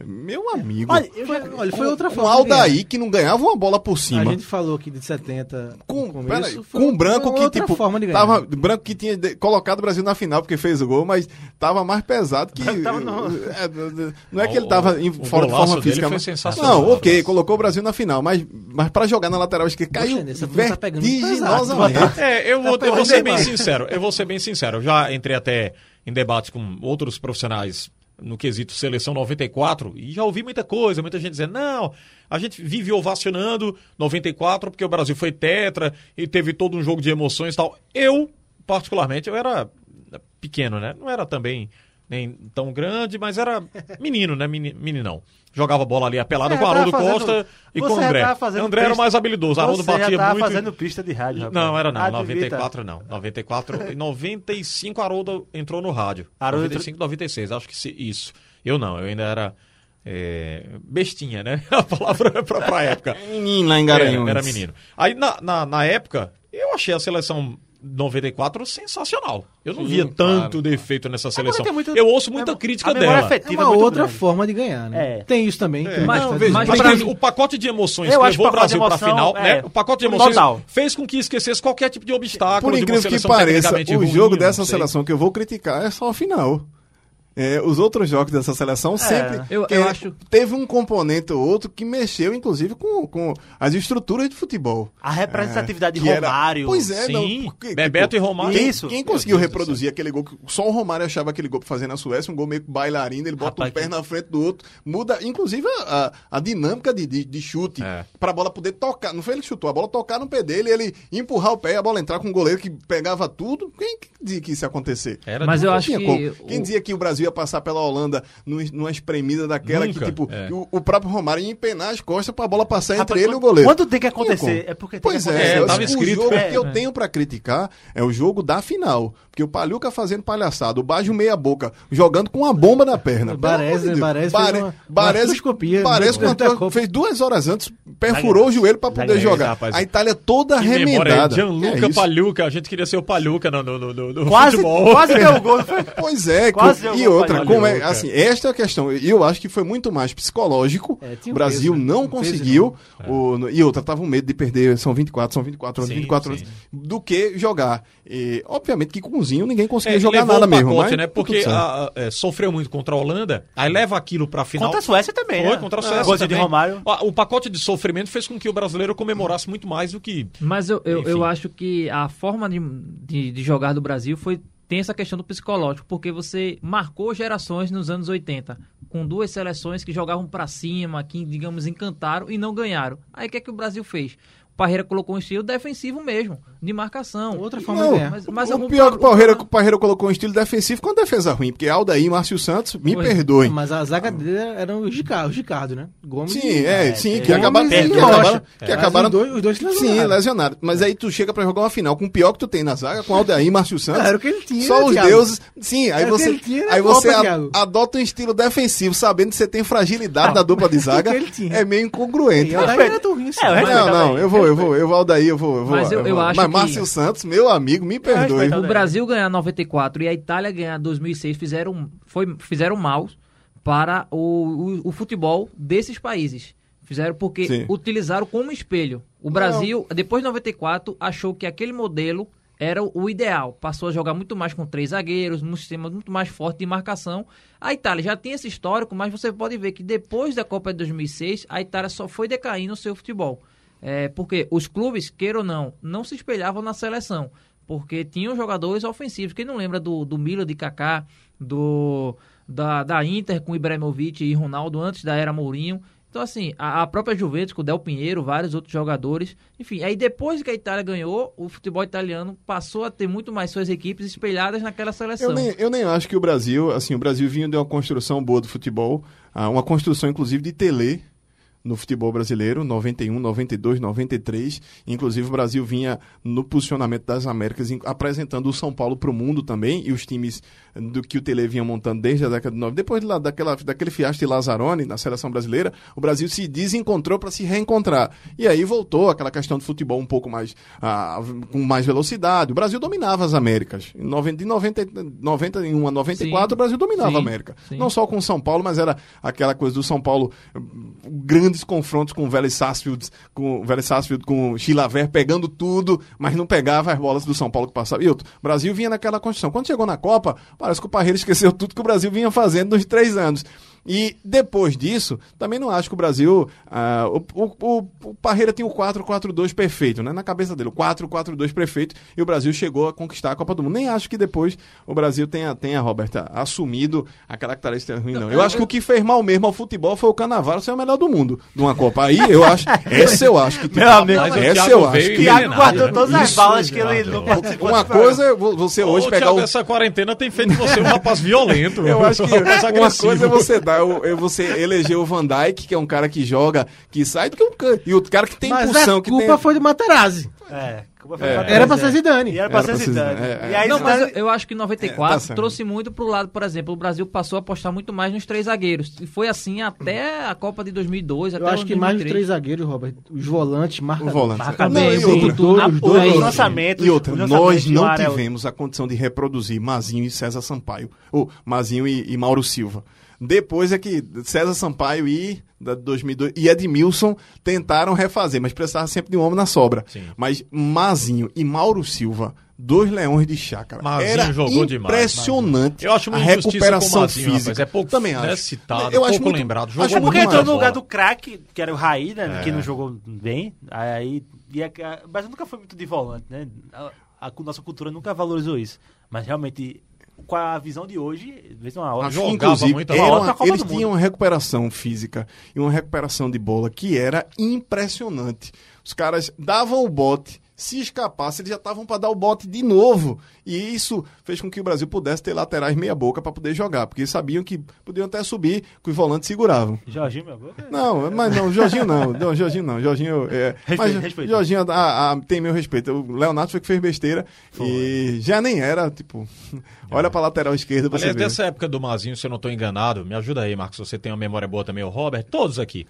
Meu amigo. Olha, eu Foi, já- olha, foi com, outra com forma. de ganhar. Aldaí que não ganhava uma bola por A cima. gente falou aqui de 70 Com, começo. foi com um branco que, outra tipo, forma de ganhar. tava, branco que tinha colocado o Brasil na final porque fez o gol, mas tava mais pesado que. Tava no- é, não é que O- ele tava em- o fora de forma dele física. foi mas- sensacional. Não, ok, colocou o Brasil na final, mas, mas pra jogar na lateral esquerda caiu Poxa, turma tá vertiginosamente. É, eu vou, Tá eu vou ser bem sincero. Eu vou ser bem sincero. Eu já entrei até em debates com outros profissionais no quesito seleção 94 e já ouvi muita coisa, muita gente dizendo: "Não, a gente vive ovacionando 94 porque o Brasil foi tetra e teve todo um jogo de emoções e tal". Eu, particularmente, eu era pequeno, né? Não era também nem tão grande, mas era menino, né? Meni- Meninão. Jogava bola ali apelado É, com o Haroldo fazendo- Costa e com o já André. André era o pista- mais habilidoso. Haroldo já batia tava muito. fazendo pista de rádio, rapaz. Não, era não. Admita. 94 não. 94. Em 95 Haroldo entrou no rádio. Haroldo 95, 96. Acho que se- isso. Eu não, eu ainda era é, bestinha, né? A palavra pra, pra época. Menino lá em Era, Garanhuns. era menino. Aí na, na, na época, eu achei a seleção 94 sensacional. Eu não Sim, via claro. tanto defeito nessa seleção. tem muito- eu ouço muita é- crítica a dela. É é uma muito outra grande. forma de ganhar, né? É. Tem isso também. É. tem Mas- mas- Mas Mas pra o pacote de emoções Eu que acho levou o Brasil pra emoção, final, é, né? O pacote de emoções total. fez com que esquecesse qualquer tipo de obstáculo. Por incrível que seleção pareça, o ruim, jogo não dessa seleção que eu vou criticar é só a final. É, os outros jogos dessa seleção sempre eu- eu acho- teve um componente ou outro que mexeu, inclusive, com, com as estruturas de futebol. A representatividade Que de era- Romário. Pois é, Sim, não. porque, Bebeto e Romário. Quem, Isso. quem conseguiu reproduzir aquele gol? que Só o Romário achava aquele gol pra fazer na Suécia, um gol meio que bailarino, ele bota Rapaz, um pé que- na frente do outro, muda, inclusive, a, a- a dinâmica de, de, de chute É. pra bola poder tocar. Não foi ele que chutou, a bola tocar no pé dele, ele empurrar o pé e a bola entrar com um goleiro que pegava tudo. Quem que dizia que isso ia acontecer? Era Mas de- eu acho tinha que como. Quem o- dizia que o Brasil ia passar pela Holanda num- numa espremida daquela Nunca, que, tipo, é. o, o próprio Romário ia empenar as costas pra bola passar Rapaz, entre ele e o goleiro. Quando tem que acontecer, é porque tem Pois que é, acontecer. É, eu- tava o escrito. jogo É, que eu é. tenho pra criticar é o jogo da final. Porque o Paluca fazendo palhaçada, o Baggio meia boca, jogando com uma bomba na perna. O Baresi, de. Baresi fez Bare- uma- uma Baresi- artroscopia Baresi fez duas horas antes, perfurou o joelho pra poder jogar. rapaz. A Itália toda Que aí, remendada. Gianluca É. Paluca. A gente queria ser o Paluca no, no, no, no Quase, futebol. quase deu o gol. Pois é, Quase e outra, como é, assim, esta é a questão. E eu acho que foi muito mais psicológico. É, o um Brasil peso, né? não Um conseguiu. o- no- e outra, tava um medo de perder. São 24, são 24 anos, Sim, 24 sim. anos. Do que jogar. E, obviamente que com o Zinho ninguém É, conseguia jogar levou nada o mesmo. pacote, mas né? Porque a- a- é, sofreu muito contra a Holanda, aí leva aquilo pra final. Contra a Suécia também, Foi, né? contra a É. Suécia de também. Romário. Ó, O pacote de sofrimento fez com que o brasileiro comemorasse muito mais do que... Mas eu, eu, eu acho que a forma de, de, de jogar do Brasil foi tem essa questão do psicológico, porque você marcou gerações nos anos 80, com duas seleções que jogavam pra cima, que, digamos, encantaram e não ganharam. Aí o que é que o Brasil fez? O Parreira colocou um estilo defensivo mesmo, de marcação. Outra forma Não, de ganhar. Mas, mas o algum pior é que o Parreira, o Parreira colocou um estilo defensivo com a defesa ruim, porque Aldair e Márcio Santos, me Foi. perdoem. Mas a zaga dele era o Ricardo, o Ricardo né? Gomes Sim, e- é, sim, que Gomes acabaram, e que acabaram, que acabaram os dois, os dois se Sim, lesionaram. lesionado. Mas aí tu chega pra jogar uma final com o pior que tu tem na zaga, com Aldair e Márcio Santos. Era o que ele tinha, Só os Thiago? deuses. Sim, aí Era o você, aí você a- adota um estilo defensivo, sabendo que você tem fragilidade da dupla de zaga. que ele tinha. É meio incongruente. O ruim assim. É, eu Não, não, eu vou, eu vou, eu vou Aldair, eu vou, eu vou. Mas eu- acho Márcio Santos, meu amigo, me perdoe. respeito O. Brasil ganhar 94 e a Itália ganhar 2006 fizeram, foi, fizeram mal para o, o, o futebol desses países. Fizeram porque Sim. utilizaram como espelho. O Brasil, depois de 94, achou que aquele modelo era o ideal. Passou a jogar muito mais com três zagueiros, um sistema muito mais forte de marcação. A Itália já tem esse histórico, mas você pode ver que depois da Copa de 2006, a Itália só foi decaindo o seu futebol. É, porque os clubes, queira ou não, não se espelhavam na seleção. Porque tinham jogadores ofensivos. Quem não lembra do, do Milan de Kaká, do, da, da Inter com Ibrahimovic e Ronaldo antes da era Mourinho. Então, assim, a, a própria Juventus com o Del Pinheiro, vários outros jogadores. Enfim, aí depois que a Itália ganhou, o futebol italiano passou a ter muito mais suas equipes espelhadas naquela seleção. Eu nem, eu nem acho que o Brasil, assim, o Brasil vinha de uma construção boa do futebol, ah, uma construção inclusive de tele no futebol brasileiro, 91, 92, 93. Inclusive o Brasil vinha no posicionamento das Américas, apresentando o São Paulo para o mundo também, e os times do que o Tele vinha montando desde a década de 90. Depois de lá, daquela, daquele fiasco de Lazzaroni na seleção brasileira, o Brasil se desencontrou para se reencontrar. E aí voltou aquela questão do futebol um pouco mais ah, com mais velocidade. O Brasil dominava as Américas. Em 90, de 90, 91 a 94, Sim. o Brasil dominava Sim. a América. Sim. Não só com o São Paulo, mas era aquela coisa do São Paulo, hum, grandes confrontos com o Vélez Sarsfield, com o Vélez Sarsfield, com Chilaver, pegando tudo, mas não pegava as bolas do São Paulo que passava. E o Brasil vinha naquela construção. Quando chegou na Copa, parece que o Parreira esqueceu tudo que o Brasil vinha fazendo nos três anos. E depois disso, também não acho que o Brasil. ah, o, o, o, o Parreira tinha o 4-4-2 perfeito, né? Na cabeça dele, o 4-4-2 perfeito, e o Brasil chegou a conquistar a Copa do Mundo. Nem acho que depois o Brasil tenha, tenha Roberta, assumido a característica ruim, não. Eu acho que o que fez mal mesmo ao futebol foi o Canavaro ser o melhor do mundo numa Copa. Aí eu acho. Essa eu acho que. Meu amigo, Mas o essa eu acho que. e Thiago guardou todas as balas que ele não participou. Uma coisa é vo- você hoje Ô, pegar Thiago, o essa quarentena tem feito você um rapaz violento. Eu acho que um uma coisa é você dar, o- é você eleger o Van Dijk, que é um cara que joga, que sai, do que um cara. E o cara que tem Mas impulsão, a que culpa tem. foi do Materazzi. É, culpa foi É. Era pra é. ser Zidane. E era pra Era ser Zidane. Zidane, é, E aí Não, Zidane- eu- eu acho que em É, 94 tá trouxe muito pro lado, por exemplo, o Brasil passou a apostar muito mais nos três zagueiros. E foi assim até a Copa de 2002, Eu até acho o que mais dos 2003. três zagueiros, Robert. Os volantes, marca. O volante. Marca Não, bem, e o outra- Dudu, os os dois- lançamentos. E outra, os nós não tivemos a condição de reproduzir Mazinho e César Sampaio. Ou Mazinho e, e Mauro Silva. Depois é que César Sampaio e da 2002 e Edmilson tentaram refazer, mas precisava sempre de um homem na sobra. Sim. Mas Mazinho e Mauro Silva, dois leões de chácara. Mazinho Era jogou demais, impressionante Eu acho uma a recuperação Mazinho, física. rapaz. É pouco, Também né, acho. citado, Eu acho pouco muito- lembrado. acho Jogou É porque entrou no lugar do craque, que era o Raí, né? É. Que não jogou bem. Aí. A, a, mas nunca foi muito de volante, né? A, a cu- nossa cultura nunca valorizou isso. Mas realmente, com a visão de hoje, veja uma hora. Jogava inclusive, muito era uma- Copa eles tinham uma recuperação física e uma recuperação de bola que era impressionante. Os caras davam o bote, se escapasse, eles já estavam para dar o bote de novo. E isso fez com que o Brasil pudesse ter laterais meia boca para poder jogar, porque eles sabiam que podiam até subir, que os volantes seguravam. Jorginho, meu boca. Não, mas não, Jorginho não. Não, Jorginho não. Jorginho é. Respeito, mas respeito. Jorginho ah, ah, tem meu respeito. O Leonardo foi que fez besteira e já nem era, tipo, olha pra lateral esquerda pra você Aliás, ver. dessa época do Mazinho, se eu não estou enganado, me ajuda aí, Marcos, você tem uma memória boa também, o Robert, todos aqui.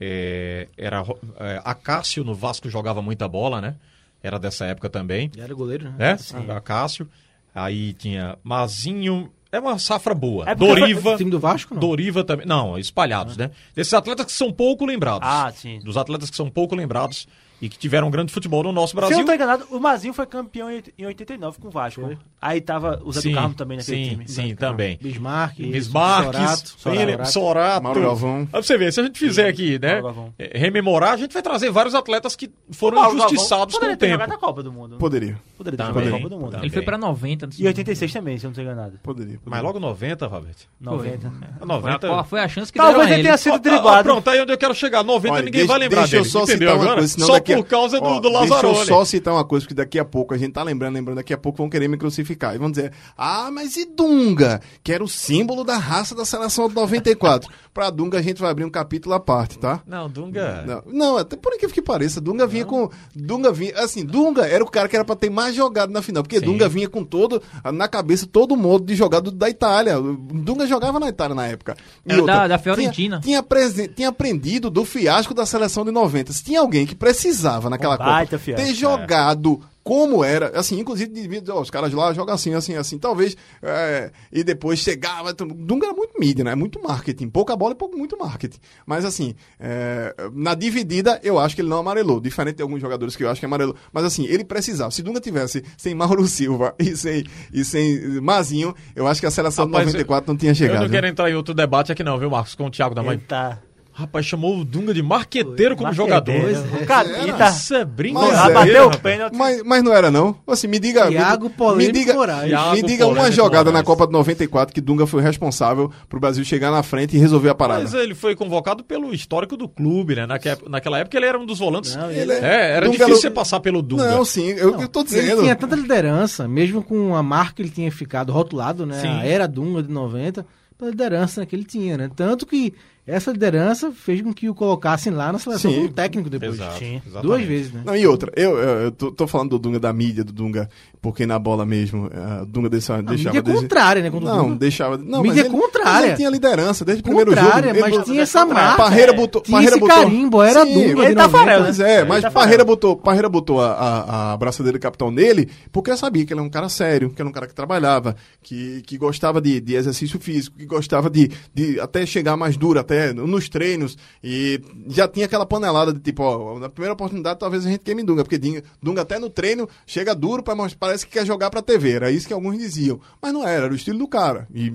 É, era é, Acácio no Vasco jogava muita bola, né? Era dessa época também, Ele era goleiro, né? né? Acácio. Aí tinha Mazinho, é uma safra boa. É Doriva, O time do Vasco, não? Doriva também. Não, espalhados, né? Desses atletas que são pouco lembrados. Ah, sim. Dos atletas que são pouco lembrados e que tiveram um grande futebol no nosso Se eu Brasil. não tô enganado, o Mazinho foi campeão em em 89 com o Vasco. Aí tava o Zé Sim, do Carmo também naquele sim, time. sim, também. Bismarck, Bismarck, Sorato, Sorato, Sorato. Mauro Galvão. Pra você ver, se a gente fizer aqui, né, é, rememorar, a gente vai trazer vários atletas que foram Galvão injustiçados com poderia o ter tempo. jogado a Copa do Mundo. Poderia. Poderia ter Também, jogado a Copa do Mundo. também. Ele foi pra 90. E 86 também, se eu não tô enganado. Poderia. poderia. Mas logo 90, Robert. 90. 90. Qual foi a chance que Talvez deram a ele ele? tenha sido driblado. pronto, aí onde eu quero chegar. 90 Olha, ninguém vai lembrar deixa eu dele, só entendeu citar uma agora? coisa, senão só daqui a- por causa do, Ó, do Deixa Lazzaroni. eu só citar uma coisa, porque daqui a pouco, a gente tá lembrando, lembrando, daqui a pouco vão querer me crucificar. E vão dizer, ah, mas e Dunga? Que era o símbolo da raça da seleção de 94. pra Dunga a gente vai abrir um capítulo à parte, tá? Não, Dunga... Não, não, até por incrível que pareça, Dunga vinha com. Dunga vinha. Assim, Dunga era o cara que era pra ter mais jogado na final, porque Sim. Dunga vinha com todo. Na cabeça, todo modo de jogado da Itália. Dunga jogava na Itália na época. E Era da- da Fiorentina. Tinha, tinha, tinha aprendido do fiasco da seleção de 90. Se tinha alguém que precisava naquela Um baita Copa ter é. jogado como era, assim, inclusive devido, os caras lá jogam assim, assim, assim, talvez, é, e depois chegava, Dunga era muito mídia, né, muito marketing, pouca bola e pouco, muito marketing, mas assim, é, na dividida, eu acho que ele não amarelou, diferente de alguns jogadores que eu acho que amarelou, mas assim, ele precisava, se Dunga tivesse sem Mauro Silva e sem, e sem Mazinho, eu acho que a seleção de Rapaz, 94 não tinha Eu chegado. não né? quero entrar em outro debate aqui não, viu, Marcos, com o Thiago da mãe. Tá. Rapaz, chamou o Dunga de marqueteiro como Marqueteiro. jogador. O Catita. Isso é brincadeira. é. bateu o pênalti. Mas, mas não era, não. Assim, me diga. Thiago me, Polêmico me diga, Moraes. Me diga uma jogada Moraes. na Copa de 94 que Dunga foi responsável pro Brasil chegar na frente e resolver a parada. Mas ele foi convocado pelo histórico do clube, né? Naque- Naquela época ele era um dos volantes. Não, ele- é, era Dunga difícil não- você passar pelo Dunga. Não, sim, eu, eu tô Ele dizendo. tinha tanta liderança, mesmo com a marca que ele tinha ficado rotulado, né? Sim. A era Dunga de 90, pela liderança que ele tinha, né? Tanto que essa liderança fez com que o colocassem lá na seleção Sim. como técnico depois. Exato. Duas vezes, né? Não, e outra, eu, eu, eu tô, tô falando do Dunga da mídia, do Dunga, porque na bola mesmo, eh, Dunga deixava, A deixava mídia dese- contrária, né? O Não, Dunga. deixava. Não, Mídia mas ele, contrária. mas ele tinha liderança desde o primeiro jogo. Ele mas botou- tinha essa marca. Parreira botou. Tinha Parreira esse botou, carimbo, era Sim, Dunga ele tá 90. farelo, Mas é, mas tá Parreira botou, Parreira botou a, a, a braçadeira de capitão nele, porque eu sabia que ele é um cara sério, que era um cara que trabalhava, que, que gostava de, de exercício físico, que gostava de, de até chegar mais duro, até nos treinos, e já tinha aquela panelada de tipo, ó, na primeira oportunidade talvez a gente queime Dunga, porque Dunga, até no treino chega duro, pra, parece que quer jogar pra TV, era isso que alguns diziam, mas não era, era o estilo do cara, e,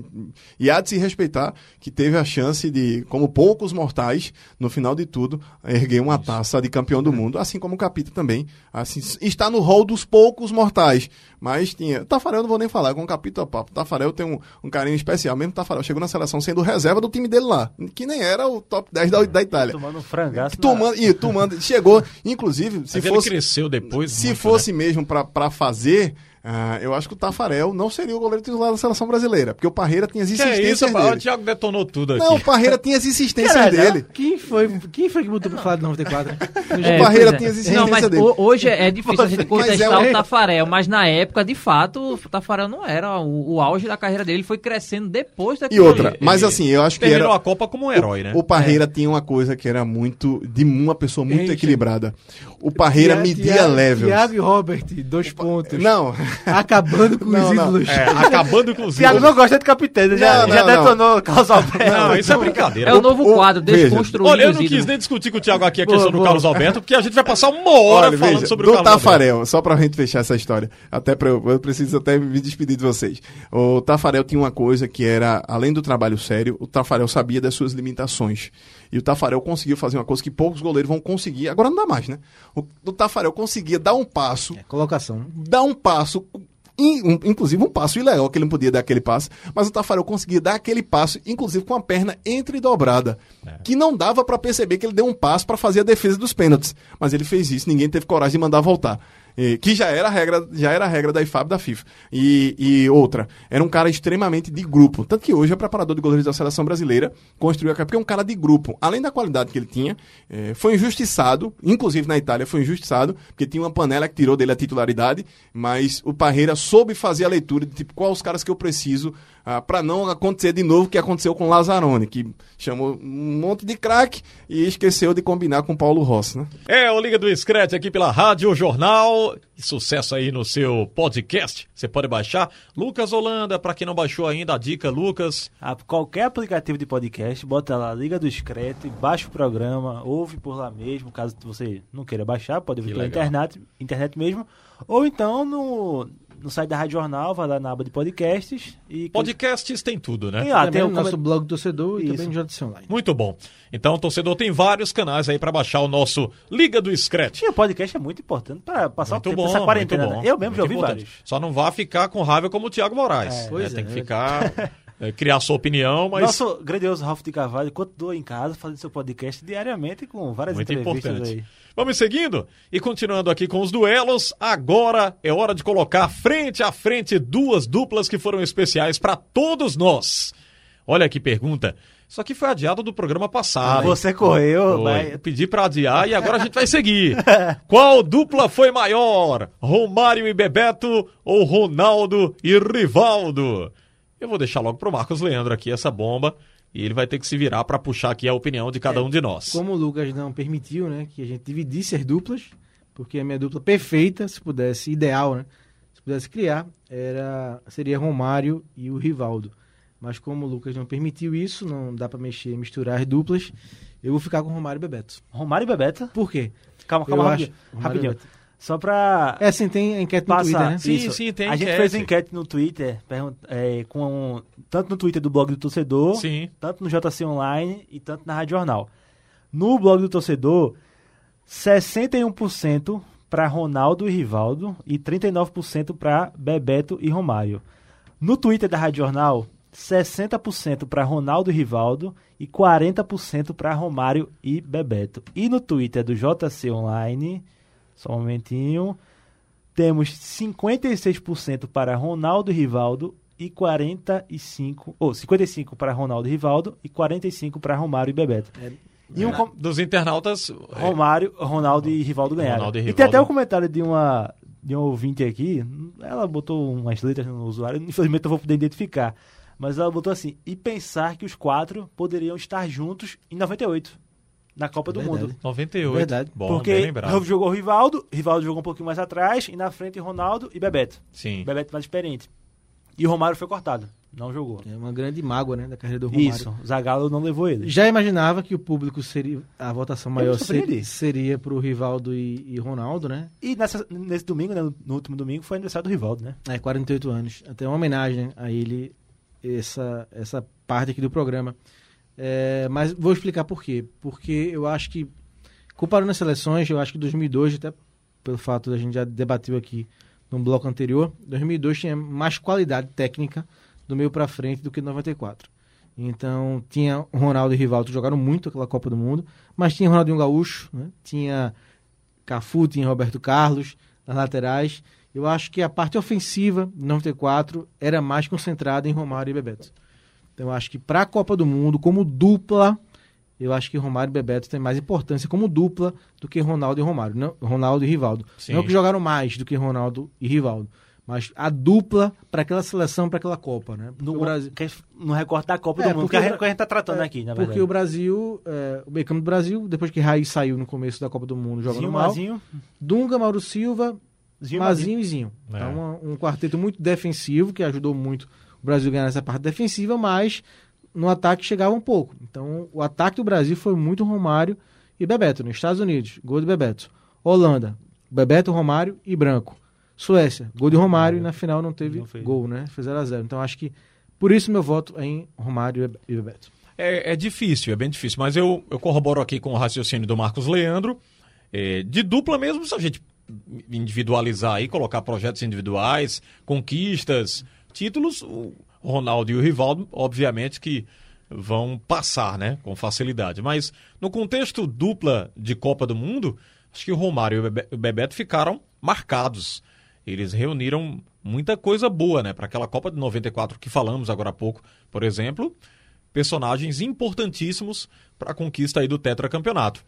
e há de se respeitar que teve a chance de, como poucos mortais, no final de tudo, erguer uma taça de campeão do mundo, assim como o Capita também, assim, está no rol dos poucos mortais, mas tinha, Tafarel eu não vou nem falar, com o Capita papo, Tafarel tem um, um carinho especial, mesmo Tafarel chegou na seleção sendo reserva do time dele lá, que nem era o top 10 da, da Itália. Tomando um frangaço. Tomando, e tomando, chegou, inclusive, se Mas ele fosse, cresceu depois. se muito, fosse mesmo pra pra fazer, ah, eu acho que o Tafarel não seria o goleiro titular da seleção brasileira, porque o Parreira tinha as né? Que é insistências isso, rapaz? O dele. Thiago detonou tudo aqui. Não, o Parreira tinha as insistências Caralho, dele. Quem foi, quem foi que botou pra falar de 94? É, Parreira pois é. tinha as Não, existências mas dele. ho- hoje é difícil a gente é contestar um- o Tafarel, mas na época, de fato, o Tafarel não era. O, o auge da carreira dele foi crescendo depois E daquilo. outra, ali. mas assim, eu acho que Terminou era... a Copa como um herói, né? O Parreira tinha uma coisa que era muito. de uma pessoa muito Eita. equilibrada. O Parreira Thiago- media Thiago- levels. Thiago e Robert, dois pontos. Não, Acabando com Não, os ídolos. É, acabando com os Thiago ídolos. não gosta de capitão, já, Não, já não, detonou Carlos Alberto. Não, isso é brincadeira. É o novo o- quadro, desconstruindo Olha, eu não quis nem discutir com o Thiago aqui a Boa, questão do boa. Carlos Alberto, porque a gente vai passar uma hora Olha, falando veja, sobre o Carlos Alberto. Tafarel, só pra gente fechar essa história, até pra eu, eu preciso até me despedir de vocês. O Tafarel tinha uma coisa que era, além do trabalho sério, o Tafarel sabia das suas limitações. E o Tafarel conseguiu fazer uma coisa que poucos goleiros vão conseguir, agora não dá mais, né? O, o Tafarel conseguia dar um passo É, colocação. dar um passo, in- um- inclusive um passo ilegal, que ele não podia dar aquele passo, mas o Tafarel conseguia dar aquele passo, inclusive com a perna entredobrada, que não dava pra perceber que ele deu um passo pra fazer a defesa dos pênaltis, mas ele fez isso, ninguém teve coragem de mandar voltar. Que já era a regra, já era regra da IFAB da FIFA. E, e outra, era um cara extremamente de grupo. Tanto que hoje é preparador de goleiros da seleção brasileira, construiu a porque é um cara de grupo. Além da qualidade que ele tinha, eh, foi injustiçado, inclusive na Itália foi injustiçado, porque tinha uma panela que tirou dele a titularidade, mas o Parreira soube fazer a leitura de tipo, quais os caras que eu preciso ah, para não acontecer de novo o que aconteceu com Lazzaroni, que chamou um monte de craque e esqueceu de combinar com Paulo Rossi, né? É o Liga do Scratch aqui pela Rádio Jornal. Sucesso aí no seu podcast. Você pode baixar. Lucas Holanda, pra quem não baixou ainda, a dica, Lucas. A qualquer aplicativo de podcast, bota lá Liga do Discreto, baixa o programa, ouve por lá mesmo, caso você não queira baixar, pode ouvir Que pela legal. internet, internet mesmo, ou então no, no site da Rádio Jornal, vai lá na aba de podcasts e Podcasts tem tudo, né? Tem lá, também tem o nosso blog do torcedor e Isso. também no JC Online. Muito bom. Então o torcedor tem vários canais aí pra baixar o nosso Liga do Scratch. E o podcast é muito importante para passar Muito o tempo bom, dessa quarentena. muito bom. né? Eu mesmo já ouvi importante. vários. Só não vá ficar com raiva como o Thiago Moraes. É. né? Tem é. que ficar, é, criar sua opinião, mas Nosso grandioso Ralf de Carvalho continua em casa fazendo seu podcast diariamente com várias muito entrevistas importante. aí. Vamos seguindo e continuando aqui com os duelos. Agora é hora de colocar frente a frente duas duplas que foram especiais pra todos nós. Olha que pergunta. Isso aqui foi adiado do programa passado. Você correu, vai... Pedi pra adiar e agora a gente vai seguir. Qual dupla foi maior? Romário e Bebeto ou Ronaldo e Rivaldo? Eu vou deixar logo pro Marcos Leandro aqui essa bomba. E ele vai ter que se virar para puxar aqui a opinião de cada um de nós. Como o Lucas não permitiu, né, que a gente dividisse as duplas, porque a minha dupla perfeita, se pudesse, ideal, né, se pudesse criar, era seria Romário e o Rivaldo. Mas como o Lucas não permitiu isso, não dá para mexer, misturar as duplas, eu vou ficar com Romário e Bebeto. Romário e Bebeto? Por quê? Calma, Eu calma, acho- rapidinho. E rapidinho. Só pra É assim, tem enquete no passar. Twitter, né? Sim, Isso. sim, tem A gente enquete. fez enquete no Twitter, é, com, tanto no Twitter do blog do torcedor, Sim. tanto no JC Online e tanto na Rádio Jornal. No blog do torcedor, 61% para Ronaldo e Rivaldo e 39% para Bebeto e Romário. No Twitter da Rádio Jornal, 60% para Ronaldo e Rivaldo e 40% para Romário e Bebeto. E no Twitter do JC Online, só um momentinho, temos 56% para Ronaldo e Rivaldo e 45, ou 55 para Ronaldo e Rivaldo e 45 para Romário e Bebeto. E um com- Dos internautas. é, Romário, Ronaldo e Rivaldo ganharam. Ronaldo e e, Rivaldo. tem até um comentário de uma de um ouvinte aqui, ela botou umas letras no usuário, infelizmente eu vou poder identificar, mas ela botou assim, e pensar que os quatro poderiam estar juntos em 98, na Copa do Verdade. Mundo. 98. Verdade. Bom, Porque jogou o Rivaldo, Rivaldo jogou um pouquinho mais atrás, e na frente Ronaldo e Bebeto. Sim. Bebeto mais experiente. E o Romário foi cortado, não jogou. É uma grande mágoa, né, da carreira do Romário. Isso, Zagallo não levou ele. Já imaginava que o público seria. A votação maior seria, seria pro Rivaldo e, e Ronaldo, né? E nessa- nesse domingo, né, no, no último domingo, foi aniversário do Rivaldo, né? É, 48 anos. Até uma homenagem a ele, essa, essa parte aqui do programa. É, mas vou explicar por quê. Porque eu acho que, comparando as seleções, eu acho que 2002, até pelo fato da gente já debateu aqui no bloco anterior, 2002 tinha mais qualidade técnica do meio para frente do que 94. Então, tinha Ronaldo e Rivaldo jogaram muito aquela Copa do Mundo, mas tinha Ronaldinho Gaúcho, né? tinha Cafu, tinha Roberto Carlos nas laterais. Eu acho que a parte ofensiva de 94 era mais concentrada em Romário e Bebeto. Então, eu acho que para a Copa do Mundo, como dupla, eu acho que Romário e Bebeto têm mais importância como dupla do que Ronaldo e Romário. Não, Ronaldo e Rivaldo. Sim. Não que jogaram mais do que Ronaldo e Rivaldo. Mas a dupla para aquela seleção, para aquela Copa, né? Porque No, Brasil, no recorte da Copa É, do Mundo, porque que a, o gente- Bra- que a gente tá tratando É, aqui, na porque verdade. o Brasil, é, o meio do Brasil, depois que Raiz saiu no começo da Copa do Mundo jogando Zinho, mal, Mazinho, Dunga, Mauro Silva, Zinho, Mazinho e Zinho. É. Então, uma- um quarteto muito defensivo, que ajudou muito o Brasil ganhar nessa parte defensiva, mas no ataque chegava um pouco. Então, o ataque do Brasil foi muito Romário e Bebeto. Nos Estados Unidos, gol de Bebeto. Holanda, Bebeto, Romário e Branco. Suécia, gol de Romário e na final não teve Não gol, né? Foi 0 a 0 Então, acho que por isso meu voto é em Romário e e Bebeto. É, é difícil, é bem difícil, mas eu, eu corroboro aqui com o raciocínio do Marcos Leandro. É, de dupla mesmo, se a gente individualizar aí, colocar projetos individuais, conquistas, títulos, o Ronaldo e o Rivaldo, obviamente que vão passar, né, com facilidade. Mas no contexto dupla de Copa do Mundo, acho que o Romário e o Bebe- o Bebeto ficaram marcados. Eles reuniram muita coisa boa, né, para aquela Copa de 94 que falamos agora há pouco, por exemplo, personagens importantíssimos para a conquista aí do tetracampeonato.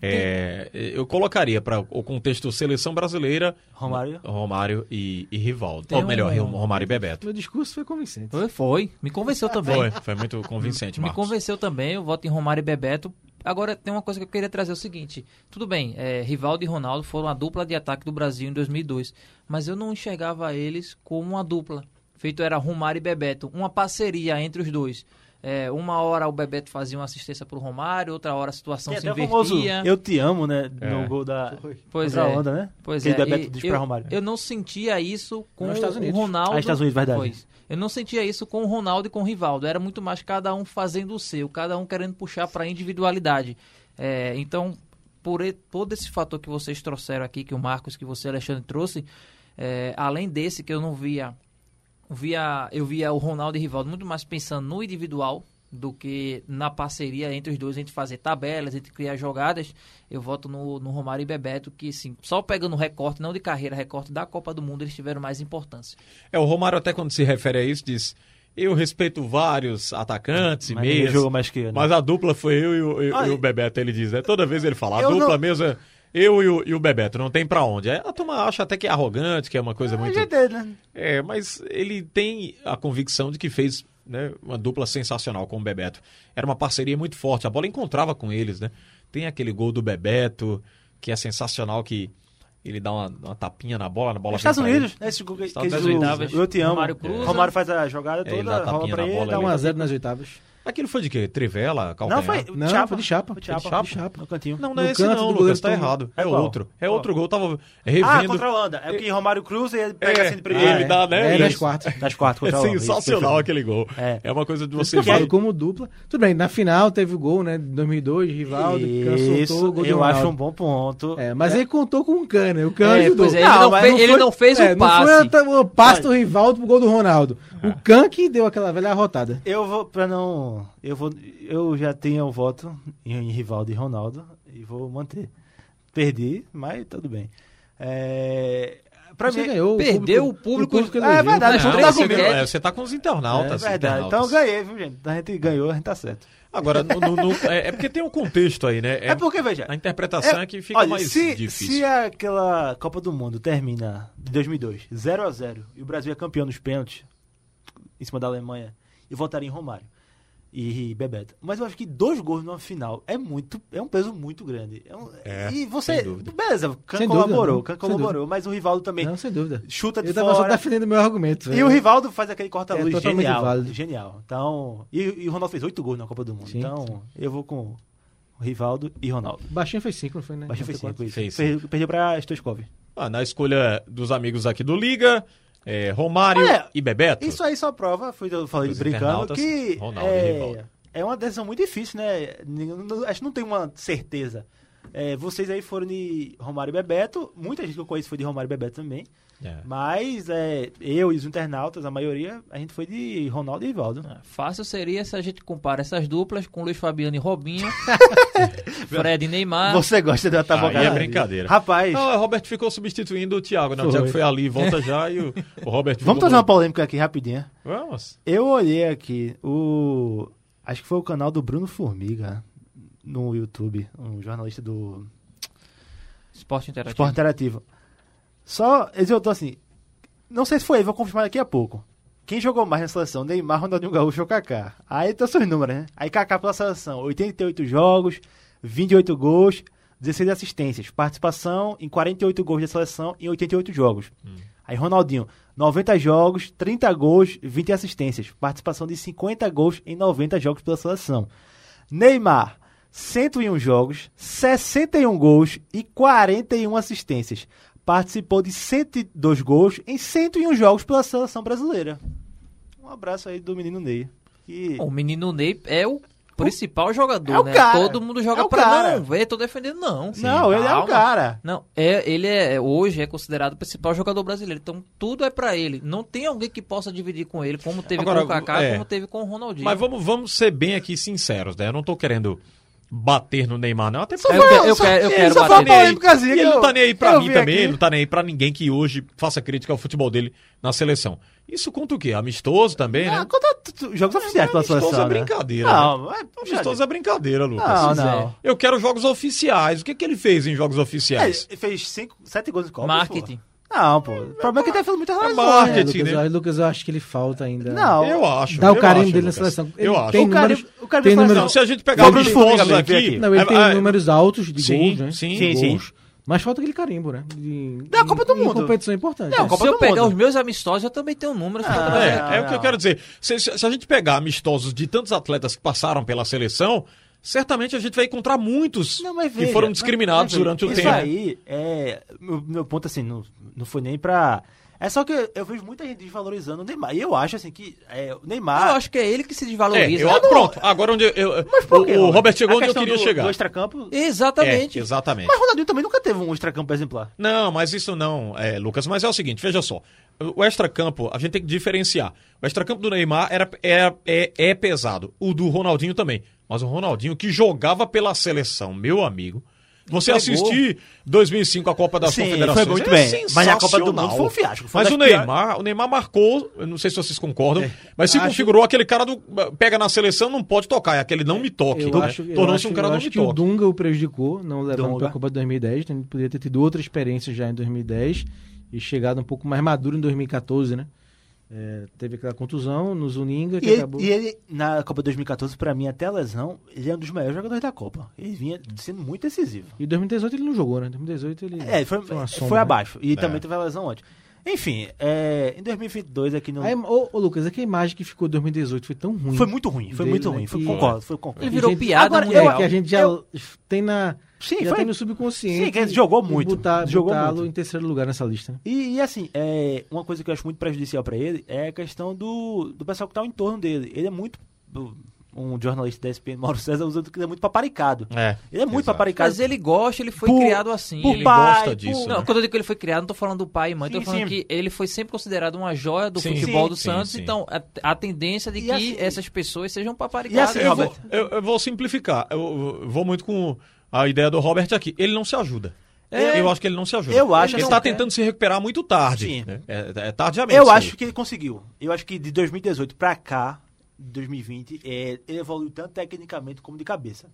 É, eu colocaria para o contexto seleção brasileira Romário. Romário e, e Rivaldo. Tem Ou melhor, um- Romário e Bebeto. Meu discurso foi convincente. Foi, foi. Me convenceu também. Foi, foi muito convincente, Me Marcos. convenceu também, eu voto em Romário e Bebeto. Agora, tem uma coisa que eu queria trazer, é o seguinte. Tudo bem, é, Rivaldo e Ronaldo foram a dupla de ataque do Brasil em 2002. Mas eu não enxergava eles como uma dupla. Feito era Romário e Bebeto. Uma parceria entre os dois. É, uma hora o Bebeto fazia uma assistência pro Romário, outra hora a situação Tem se até o famoso invertia. Eu te amo, né? É. No gol da Pois é. onda, né? Pois que é, o Bebeto e diz eu, pra Romário. eu não sentia isso com o. Ronaldo. Ah, Estados Unidos, verdade. Pois. Eu não sentia isso com o Ronaldo e com o Rivaldo. Era muito mais cada um fazendo o seu, cada um querendo puxar para a individualidade. É, então, por todo esse fator que vocês trouxeram aqui, que o Marcos, que você, Alexandre, trouxe, é, além desse que eu não via, via, eu via o Ronaldo e Rivaldo muito mais pensando no individual do que na parceria entre os dois, entre fazer tabelas, entre criar jogadas, eu voto no, no Romário e Bebeto, que sim, só pegando recorte, não de carreira, recorte da Copa do Mundo, eles tiveram mais importância. É, o Romário até quando se refere a isso diz, eu respeito vários atacantes e meias, mais que eu, né? mas a dupla foi eu e o, e- Ah, e o Bebeto, ele diz, né? Toda vez ele fala, a dupla não- mesmo é eu e o, e o Bebeto, não tem pra onde. A turma acha até que é arrogante, que é uma coisa muito... É, né? É, mas ele tem a convicção de que fez né, uma dupla sensacional com o Bebeto. Era uma parceria muito forte, a bola encontrava com eles, né? Tem aquele gol do Bebeto, que é sensacional, que ele dá uma, uma tapinha na bola, na bola Estados. Unidos, né? Esse gol que, que Unidos. do- oitavas, Eu te amo. Romário cruza. Romário faz a jogada É, ele toda, dá rola tapinha pra na ele, bola, dá ele- uma 1x0 nas oitavas. Aquilo foi de quê? Trivela, calcanhar? Não, foi Não, chapa. foi de chapa. Foi de Foi de chapa. chapa. No cantinho. Não, não é No esse não, Lucas, tá errado. É, É qual? outro. É Qual? outro gol, eu tava Ah, revendo. contra a Holanda. É porque Romário cruza e ele pega É, assim de ele primeiro. dá, né? É, das Isso. quartas. Das quatro É contra a Holanda. Isso, sensacional perfeito. aquele gol. É. É uma coisa de Você eu falo ver. como dupla. Tudo bem, na final teve o gol, né? De 2002, Rivaldo, que soltou Isso, o gol de eu acho um bom ponto. É, mas ele contou com o Cana, o Cana É, ajudou. pois é, ele Não, não, fez, não ele não fez É, o não passe. foi o passe do Rivaldo pro gol do Ronaldo. O Can que deu aquela velha arrotada. Eu vou, pra não. Eu vou. Eu já tenho o voto em, em Rivaldo e Ronaldo e vou manter. Perdi, mas tudo bem. É, pra Você mim. ganhou. Perdeu o público- elogiou. É verdade, Mas o Não, público tá você, comigo. é, você tá com os internautas. É verdade. Então eu internautas. ganhei, viu, gente? A gente ganhou, a gente tá certo. Agora, no- no- no- é, é porque tem um contexto aí, né? É, porque, veja. A interpretação é, que fica olha, mais se, difícil. Se aquela Copa do Mundo termina de 2002 0 a 0 e o Brasil é campeão nos pênaltis em cima da Alemanha, eu votaria em Romário e Bebeto. Mas eu acho que dois gols numa final é muito, é um peso muito grande. É um- É, e você, sem dúvida. beleza, Can Sem dúvida, colaborou, não. Can Sem colaborou, mas o Rivaldo também Não, sem dúvida. chuta de Eu tava só fora. defendendo meu argumento. E velho. o Rivaldo faz aquele corta-luz É totalmente genial. válido. Genial. Então, e, e o Ronaldo fez oito gols na Copa do Mundo. Sim, então, eu vou com o Rivaldo e Ronaldo. Baixinho fez 5, não foi, né? Baixinho fez 5, 94. isso. Fez Per- Perdeu pra Stoichkov. Ah, na escolha dos amigos aqui do Liga, é, Romário É, e Bebeto. Isso aí só prova, foi eu falei brincando, que Ronaldo e Rivaldo. é, é uma decisão muito difícil, né? Acho que não tem uma certeza. É, vocês aí foram de Romário e Bebeto, muita gente que eu conheço foi de Romário e Bebeto também. É. Mas é, eu e os internautas, a maioria, a gente foi de Ronaldo e Rivaldo. Fácil seria se a gente compara essas duplas com Luiz Fabiano e Robinho, Fred e Neymar. Você gosta de uma Aí tabocada? é brincadeira. Rapaz, Não, o Robert ficou substituindo o Thiago, né? O. Thiago foi ali, volta já e o, o Robert vamos trazer uma polêmica aqui rapidinho. Vamos. Eu olhei aqui o. Acho que foi o canal do Bruno Formiga no YouTube, um jornalista do Esporte interativo. Esporte Interativo. Só, tô assim. Não sei se foi ele, vou confirmar daqui a pouco. Quem jogou mais na seleção? Neymar, Ronaldinho Gaúcho ou Kaká? Aí tá seus números, né? Aí Kaká pela seleção, 88 jogos, 28 gols, 16 assistências. Participação em 48 gols da seleção em 88 jogos. Aí Ronaldinho, 90 jogos, 30 gols, 20 assistências. Participação de 50 gols em 90 jogos pela seleção. Neymar, 101 jogos, 61 gols e 41 assistências. Participou de 102 gols em 101 jogos pela seleção brasileira. Um abraço aí do menino Ney. Que... O menino Ney é o principal jogador, é o né? cara. Todo mundo joga É o pra cara. não ver, tô defendendo não. Não, ele é o Calma. cara. Não, é, ele é hoje é considerado o principal jogador brasileiro. Então tudo é pra ele. Não tem alguém que possa dividir com ele, como teve Agora, com o Kaká, é. como teve com o Ronaldinho. Mas vamos, vamos ser bem aqui sinceros, né? Eu não tô querendo bater no Neymar, não. Até porque Eu, quero- eu quero, eu quero bater. uma polêmicazinha E ele não eu- tá nem aí pra eu mim também, aqui. ele não tá nem aí pra ninguém que hoje faça crítica ao futebol dele na seleção. Isso conta o quê? Amistoso também, Ah, né? conta t- t- jogos oficiais pela Amistoso seleção. é né? brincadeira, Não, né? é, Amistoso é brincadeira, Lucas. Não, é. não. Eu quero jogos oficiais. O que, que ele fez em jogos É, oficiais? ele fez cinco, sete gols em Copa. Marketing. Não, pô. O problema é que ele tá fazendo muita razão. marketing. É, Marketing, Lucas, né? eu- Lucas, eu acho que ele falta ainda. Não. eu acho. Dá o eu carimbo acho, dele na Lucas. seleção. Ele Eu acho. tem O números, o carimbo tem números, Não, se a gente pegar os Formiga, aqui... Não, ele é- tem é- números altos de Sim, gols, né? sim. Sim, sim. Gols. Mas falta aquele carimbo, né? De, Da Copa do em Mundo. competição importante. Não, É. Copa Se eu do pegar Mundo. os meus amistosos, eu também tenho números. Ah, É, é o que eu quero dizer. Se, se- se a gente pegar amistosos de tantos atletas que passaram pela seleção, certamente a gente vai encontrar muitos Não, mas que veja, foram discriminados mas veja, durante o isso tempo. aí é. Meu, meu ponto assim, não, não foi nem pra. É só que eu vejo muita gente desvalorizando o Neymar. E eu acho assim que é, o Neymar. Eu acho que é ele que se É, desvaloriza. eu- pronto, agora onde eu, eu- Mas por quê, o, o Robert chegou A onde eu queria do, chegar. Do extracampo. Exatamente. É, exatamente. Mas o Ronaldinho também nunca teve um extracampo exemplar. Não, mas isso não, é, Lucas. Mas é o seguinte, veja só. O extracampo, a gente tem que diferenciar. O extracampo do Neymar era, era- é, é pesado. O do Ronaldinho também. Mas o Ronaldinho, que jogava pela seleção, meu amigo. Você assistir 2005 a Copa das Sim, Confederações. foi muito é bem. Mas a Copa do Mundo foi um fiasco. Foi Mas o Neymar, o Neymar marcou, não sei se vocês concordam, mas se acho- configurou aquele cara do. Pega na seleção, não pode tocar, é aquele não me toque. Né? Tornou-se um cara eu não me que o toque. Dunga o prejudicou, não levando para a Copa de 2010. Então ele poderia ter tido outra experiência já em 2010 e chegado um pouco mais maduro em 2014, né? É, teve aquela contusão no Zuninga, que E ele, acabou. e ele, na Copa 2014, pra mim, até a lesão, ele é um dos melhores jogadores da Copa. Ele vinha sendo muito decisivo. E em 2018 ele não jogou, né? Em 2018 ele. É, foi, uma sombra, foi né? abaixo. E É. também teve a lesão antes. Enfim, é, em 2022 aqui no. Aí, ô, ô, Lucas, é que a imagem que ficou em 2018 foi tão ruim. Foi muito ruim, foi dele, muito né, ruim. Foi, concordo, foi concordo. Ele virou gente- piada Agora, mundial. É, que a gente já Eu- tem na. Sim, já foi- tem no subconsciente. Sim, que ele jogou muito, botar- jogou muito. em terceiro lugar nessa lista. né? E, e, assim, é, uma coisa que eu acho muito prejudicial pra ele é a questão do, do pessoal que tá ao entorno dele. Ele é muito. Um jornalista da ESPN, Mauro César, usando que ele é muito paparicado. É. Ele é muito exato. paparicado. Mas ele gosta, ele foi Por- criado assim. por ele pai, gosta por- disso, Não, né? quando eu digo que ele foi criado, não tô falando do pai e mãe, tô Sim, falando sim. que ele foi sempre considerado uma joia do Sim, futebol sim, do sim, Santos, sim. então a, a tendência de E que assim- essas pessoas sejam E paparicadas. assim, Eu vou, Robert? eu- eu vou simplificar. Eu, eu vou muito com a ideia do Robert aqui. Ele não se ajuda. É. Eu acho que ele não se ajuda. Eu acho ele que está tentando se recuperar muito tarde. Sim. né? É, é tardiamente. Eu acho aí. que ele conseguiu. Eu acho que de 2018 pra cá, 2020, é, ele evoluiu tanto tecnicamente como de cabeça.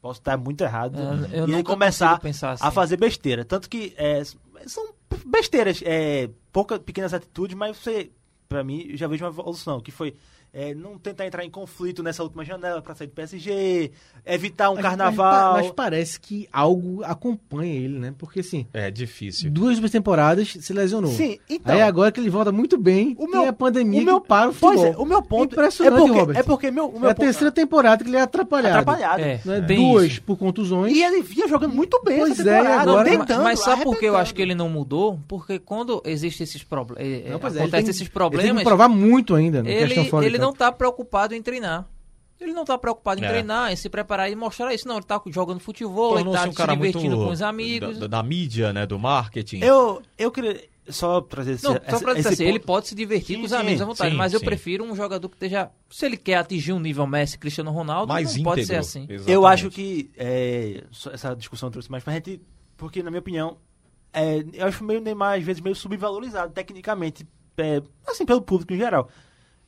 Posso estar muito errado. É, eu e ele começar assim. a fazer besteira. Tanto que é, são besteiras, é, poucas pequenas atitudes, mas você, pra mim, já vejo uma evolução. Que foi é, não tentar entrar em conflito nessa última janela pra sair do PSG, evitar um Mas- carnaval. Mas, mas parece que algo acompanha ele, né? Porque assim, É difícil. duas últimas temporadas se lesionou. Sim, então. Aí agora que ele volta muito bem, O tem meu- a pandemia o meu- que para o futebol. Pois é, o meu ponto Impressionante, é porque, Robert. é porque meu, o meu é a ponto- terceira temporada que ele é atrapalhado. atrapalhado. É. Né? Tem Duas isso. por contusões. E ele vinha jogando muito bem Pois essa é, temporada, agora- tentando, mas sabe por que eu acho que ele não mudou? Porque quando existem esses problemas, é, tem- esses Ele tem problemas, que provar muito ainda. na ele, questão fora ele não campo. tá preocupado em treinar. Ele não tá preocupado em É. treinar, em se preparar e mostrar isso. Não, ele tá jogando futebol, ele Tornou-se tá um cara se muito divertindo com os amigos. da, da mídia, né? Do marketing. Eu, eu queria só trazer esse, Não, só pra dizer assim, ele ponto. pode se divertir Sim, com os sim, amigos à vontade, sim, mas eu sim. prefiro um jogador que esteja. Se ele quer atingir um nível Messi, Cristiano Ronaldo, mais não íntegro. pode ser assim. Exatamente. Eu acho que é, essa discussão trouxe mais pra gente, porque na minha opinião, é, eu acho meio Neymar às vezes meio subvalorizado tecnicamente, é, assim, pelo público em geral.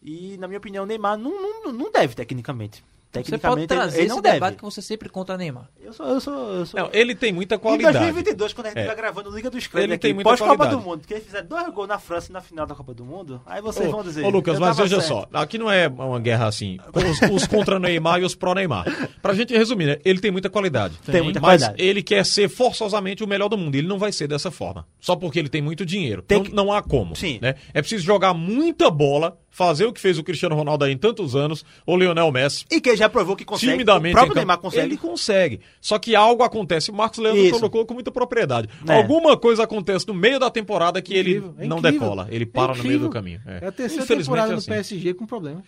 E na minha opinião, Neymar não, não, não deve tecnicamente. Você pode Tecnicamente, ele- trazer ele esse não debate deve. que você sempre contra Neymar. Eu sou, eu sou, eu sou... Não, ele tem muita Em qualidade. 2022, quando a gente É. estiver gravando Liga dos Clubes Ele aqui, tem muita pós-Copa qualidade. do Mundo, que ele fizer dois gols na França e na final da Copa do Mundo, aí vocês vão dizer. Ô, Lucas, mas veja certo. só, aqui não é uma guerra assim, os, os contra Neymar e os pró Neymar. Pra gente resumir, né, ele tem muita qualidade. Tem muita mas qualidade. ele quer ser forçosamente o melhor do mundo. Ele não vai ser dessa forma. Só porque ele tem muito dinheiro. Tem não, que- não há como. Sim. Né? É preciso jogar muita bola, fazer o que fez o Cristiano Ronaldo aí em tantos anos, o Lionel Messi. E que ele já provou que consegue. Timidamente, o próprio campo. Neymar consegue. Ele consegue. Só que algo acontece. O Marcos Leandro Isso. colocou com muita propriedade. É. Alguma coisa acontece no meio da temporada que Incrível, ele é não incrível. decola. Ele É para no meio do caminho. É a terceira Infelizmente temporada é do assim. PSG com problemas.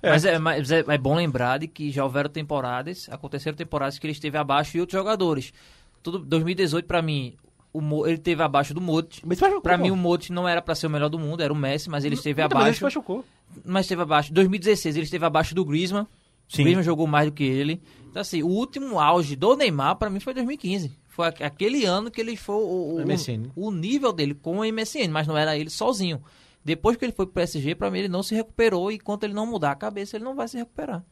É. Mas, é, mas é, é bom lembrar de que já houveram temporadas, aconteceram temporadas que ele esteve abaixo de outros jogadores. Tudo, 2018, pra mim, o Mo- ele esteve abaixo do Modric. Mas machucou, Pra pô. mim, o Modric não era pra ser o melhor do mundo, era o Messi, mas ele esteve Então, mas abaixo. machucou. Mas esteve abaixo. 2016, ele esteve abaixo do Griezmann. Sim. O Griezmann jogou mais do que ele. Então, assim, o último auge do Neymar, pra mim, foi 2015. Foi aqu- aquele ano que ele foi o, o, MSN. o, o nível dele com o MSN, mas não era ele sozinho. Depois que ele foi pro PSG, pra mim, ele não se recuperou. E enquanto ele não mudar a cabeça, ele não vai se recuperar.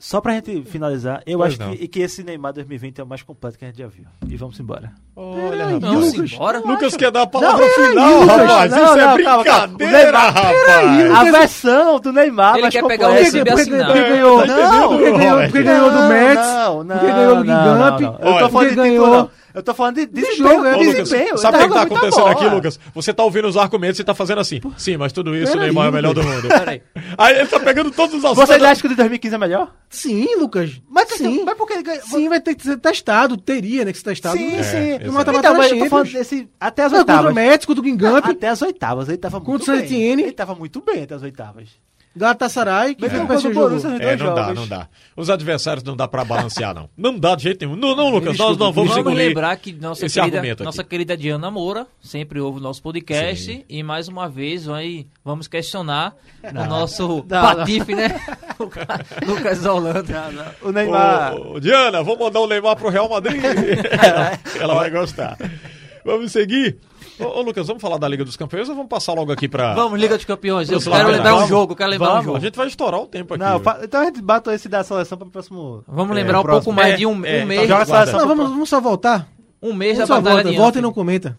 Só pra gente finalizar, eu Pois acho não. que, que esse Neymar 2020 é o mais completo que a gente já viu. E vamos embora. Olha, Peraí. Vamos Lucas, embora. Lucas quer dar a palavra Não, final, Lucas, rapaz. não, Isso não, é calma, calma. brincadeira, O rapaz. A versão do Neymar Ele mais quer completa. pegar o recibo porque, assinar. porque ganhou, Tá entendendo, porque ganhou, porque ganhou do Não, Mets, não, não, porque ganhou do não, Gigante, não, não. Eu tô falando de ganhou não. Eu tô falando de desempenho. jogo, é Ô, Lucas, desempenho. sabe o que tá acontecendo aqui, bola. Lucas? Você tá ouvindo os argumentos e tá fazendo assim. Sim, mas tudo isso, o Neymar é o melhor do mundo. Peraí. Aí ele tá pegando todos os assuntos. Você acha que o de 2015 é melhor? Sim, Lucas. Mas, sim. mas por que ele ganhou? Sim, vai ter que ser testado, teria, né, que ser testado. Sim, Mas- sim. No mata-mata Então, mas eu tô falando desse, até as Foi contra o oitavas. Mets, contra o Guingamp, Até as oitavas, ele tava Contra o muito bem. Santini. Ele tava muito bem até as oitavas. Galatasaray, que Mas foi não o. Borussia, os É, dois não dá, jogos. não dá. Os adversários não dá pra balancear, não. Não dá de jeito nenhum. Não, não Lucas, nós Desculpa, não vamos Vamos lembrar que nossa, querida, nossa querida Diana Moura sempre ouve o nosso podcast Sim. e mais uma vez vai, vamos questionar o nosso Não, patife, né? Lucas Holanda. O Neymar... Ô, Diana, vamos mandar o Neymar pro Real Madrid. ela, ela vai gostar. Vamos seguir. Ô, ô, Lucas, vamos falar da Liga dos Campeões ou vamos passar logo aqui pra. Vamos, Liga dos Campeões. Eu quero lembrar um jogo, quero lembrar um Vamos. jogo. A gente vai estourar o tempo aqui. Não, fa- então a gente bate esse da seleção para o próximo. Vamos É, lembrar o um pouco próximo. mais É, de um, é, um tá mês. joga a da- seleção. Não, vamos, vamos só voltar. Um mês Vamos da batalha volta, volta e não comenta.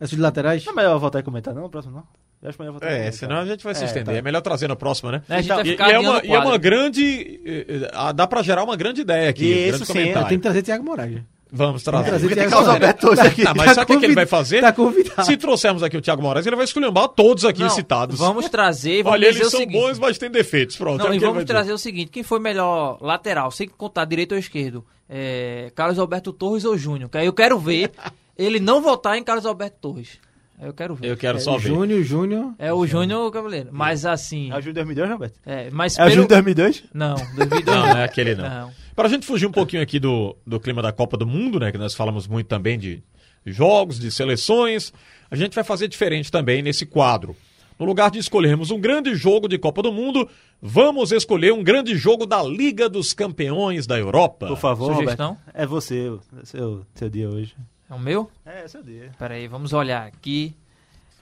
Essa de laterais. Não é melhor voltar e comentar, não? O próximo não? Eu acho melhor votar É, senão cara. a gente vai se É, estender. tá. É melhor trazer na próxima, né? É, E, e é uma, e é uma grande. eh, eh, Dá pra gerar uma grande ideia aqui. um Isso sim. Tem que trazer Thiago Moraes. Vamos trazer. tem Thiago Carlos. Alberto hoje aqui. Tá, mas sabe o que, que ele vai fazer? Tá convidado. Se trouxermos aqui o Thiago Moraes, ele vai esculhambar todos aqui Não, citados. Vamos trazer vamos Olha, dizer eles o são seguinte. bons, mas tem defeitos. Pronto. é Não, o e vamos trazer o seguinte: quem foi melhor lateral, sem contar direito ou esquerdo? É, Carlos Alberto Torres ou Júnior? Que aí eu quero ver ele não votar em Carlos Alberto Torres. Eu quero ver. Eu quero É, só ver. Júnior, Júnior. É o Júnior Cavaleiro. Mas assim. É o Júnior 2002, Roberto? É, mas É o pelo- Júnior 2002? Não, 2002 Não, não é aquele não. Não. Para a gente fugir um pouquinho aqui do, do clima da Copa do Mundo, né? Que nós falamos muito também de jogos, de seleções. A gente vai fazer diferente também nesse quadro. No lugar de escolhermos um grande jogo de Copa do Mundo, vamos escolher um grande jogo da Liga dos Campeões da Europa. Por favor, Sugestão? Roberto. É você, o- seu, seu dia hoje. É o meu? É, é seu dia. Pera aí, vamos olhar aqui.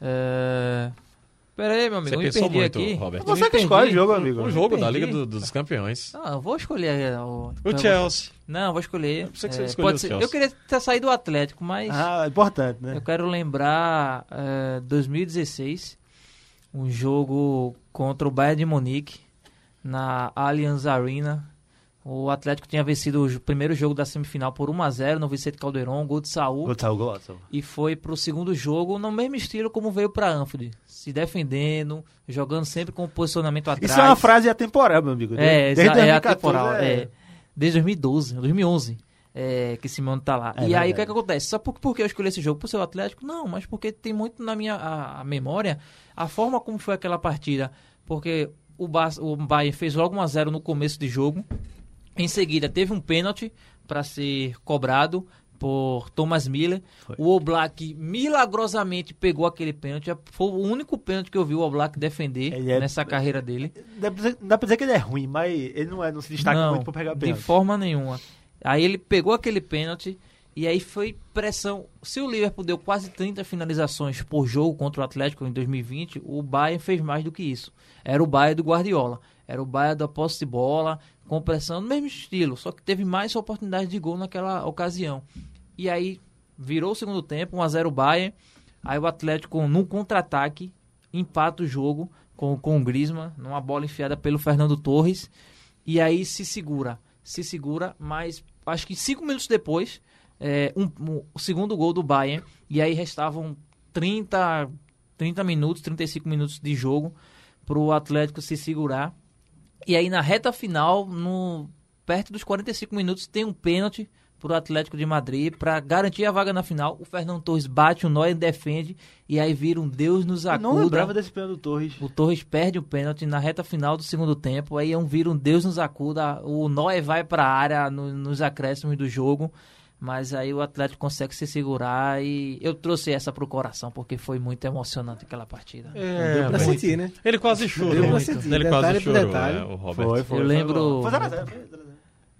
É... Pera aí, meu amigo. Você me pensou muito, aqui. Me Você que perdi. escolhe o jogo, amigo. Um jogo da. Liga do- dos Campeões. Não, eu vou escolher é, o... O Chelsea. Não, eu vou escolher. pensei que você é, escolheu pode o ser- Chelsea. Eu queria ter saído do Atlético, mas Ah, é importante, né? eu quero lembrar é, 2016, um jogo contra o Bayern de Munique na Allianz Arena. O Atlético tinha vencido o primeiro jogo da semifinal por 1 a 0 no Vicente Caldeirão, gol de Saúl. Gol, gol, gol, gol. E foi pro segundo jogo no mesmo estilo como veio pra Anfield. Se defendendo, jogando sempre com o posicionamento atrás. Isso é uma frase atemporal, meu amigo. É, Desde exa- é 2014, atemporal. é. É. Desde 2012, 2011. É, que Simone tá lá. É e aí o que, é que acontece? Só por, por que eu escolhi esse jogo? Por ser o Atlético? Não, mas porque tem muito na minha a, a memória a forma como foi aquela partida. Porque o, Bar o Bayern fez logo 1x0 no começo de jogo. Em seguida, teve um pênalti para ser cobrado por Thomas Miller. O Oblak milagrosamente pegou aquele pênalti. Foi o único pênalti que eu vi o Oblak defender é- nessa carreira dele. Dá pra, dizer, dá pra dizer que ele é ruim, mas ele não, é, não se destaca Não, muito pra pegar de pênalti. forma nenhuma. Aí ele pegou aquele pênalti e aí foi pressão. Se o Liverpool deu quase 30 finalizações por jogo contra o Atlético em 2020, o Bayern fez mais do que isso. Era o Bayern do Guardiola. Era o Bayern da posse de bola, com pressão no mesmo estilo, só que teve mais oportunidades de gol naquela ocasião. E aí virou o segundo tempo, 1 a 0 Bayern. Aí o Atlético num contra-ataque empata o jogo com, com o Griezmann, numa bola enfiada pelo Fernando Torres. E aí se segura, se segura, mas acho que cinco minutos depois, é, um- um- o segundo gol do Bayern, e aí restavam 30, 30 minutos, 35 minutos de jogo para o Atlético se segurar. E aí na reta final, no, perto dos 45 minutos, tem um pênalti para o Atlético de Madrid para garantir a vaga na final. O Fernando Torres bate, o Neuer defende, e aí vira um Deus nos Eu acuda. não lembrava desse pênalti do Torres. O Torres perde o pênalti na reta final do segundo tempo. Aí é um vira um Deus nos acuda. O Noé vai para a área no- nos acréscimos do jogo. Mas aí o Atlético consegue se segurar e eu trouxe essa pro coração porque foi muito emocionante aquela partida. É, Deu pra sentir, né? Ele quase chorou. Deu pra sentir. Ele Detalhe quase chorou, detalhe. é, o Robert. Foi, foi. Eu lembro- Foi 0x0. Foi 0x0.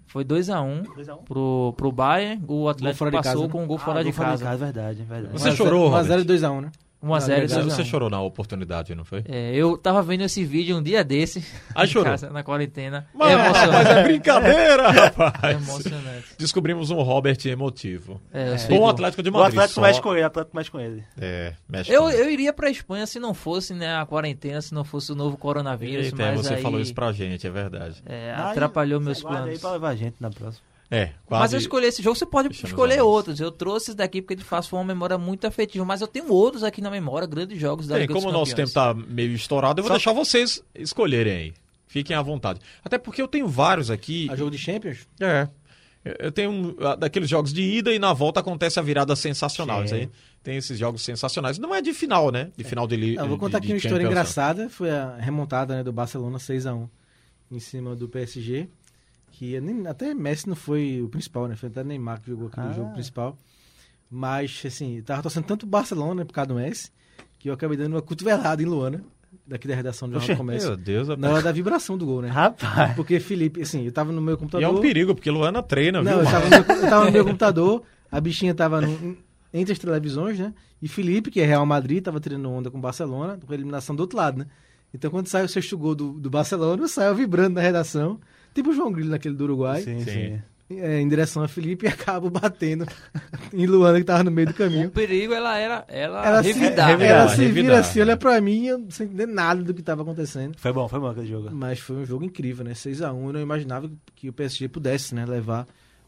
Foi 2x1 2 a 1. pro, pro Bayern. O Atlético de passou casa, né? com um gol Ah, fora de gol fora casa. verdade, verdade. Você chorou, 1x0 Robert? e 2x1, né? 1x0 Você- Você chorou na oportunidade, não foi? É, eu tava vendo esse vídeo um dia desse. Aí em chorou. casa, na quarentena. Mas, é rapaz, é brincadeira, É rapaz. emocionante. Descobrimos um Robert emotivo. É, o que- Atlético de O Madrid. Atlético só- mexe com ele, o Atlético mexe com ele. É, mexe Eu, com ele. eu iria pra Espanha se não fosse né, a quarentena, se não fosse o novo coronavírus. Eita, mas você aí, falou isso pra gente, é verdade. é, Aí, atrapalhou você meus planos. aí pra levar a gente na próxima. É, quase. Mas eu escolhi esse jogo, você pode Deixamos escolher outros. Eu trouxe esse daqui porque de fato foi uma memória muito afetiva. Mas eu tenho outros aqui na memória, grandes jogos da Bem, Liga dos como o nosso tempo Campeões. tá meio estourado, eu vou deixar vocês escolherem aí. Fiquem à vontade. Até porque eu tenho vários aqui. A jogo de Champions? É. Eu- tenho um, daqueles jogos de ida e na volta acontece a virada sensacional. Aí tem esses jogos sensacionais. Não é de final, né? De final de li- Não, eu vou contar de aqui uma história engraçada. Foi a remontada né, do Barcelona 6x1 em cima do PSG. Que nem- até Messi não foi o principal, né? Foi até Neymar que jogou aqui no Ah. jogo principal. Mas, assim, tava torcendo tanto o Barcelona por causa do Messi, que eu acabei dando uma cotovelada em Luana, daqui da redação do Jornal do Meu Comércio. Deus, Na hora da vibração do gol, né? Rapaz. Porque Felipe, assim, eu tava no meu E computador. é um perigo, porque Luana treina, Não, viu? eu tava, no meu, eu tava no meu computador, a bichinha tava no- entre as televisões, né? E Felipe, que é Real Madrid, tava tirando onda com o Barcelona, com a eliminação do outro lado, né? Então quando sai o sexto gol do, do Barcelona, eu saio vibrando na redação, tipo o João Grilo naquele do Uruguai. Sim, Sim. sim. é, em direção a Felipe e acabo batendo em Luana que tava no meio do O caminho. perigo, ela era, ela, Ela se, revidava. ela se revidava. vira assim, olha pra mim, eu sem entender nada do que tava acontecendo. Foi bom, foi bom aquele jogo. Mas foi um jogo incrível, né? 6x1, eu não imaginava que o PSG pudesse, né, levar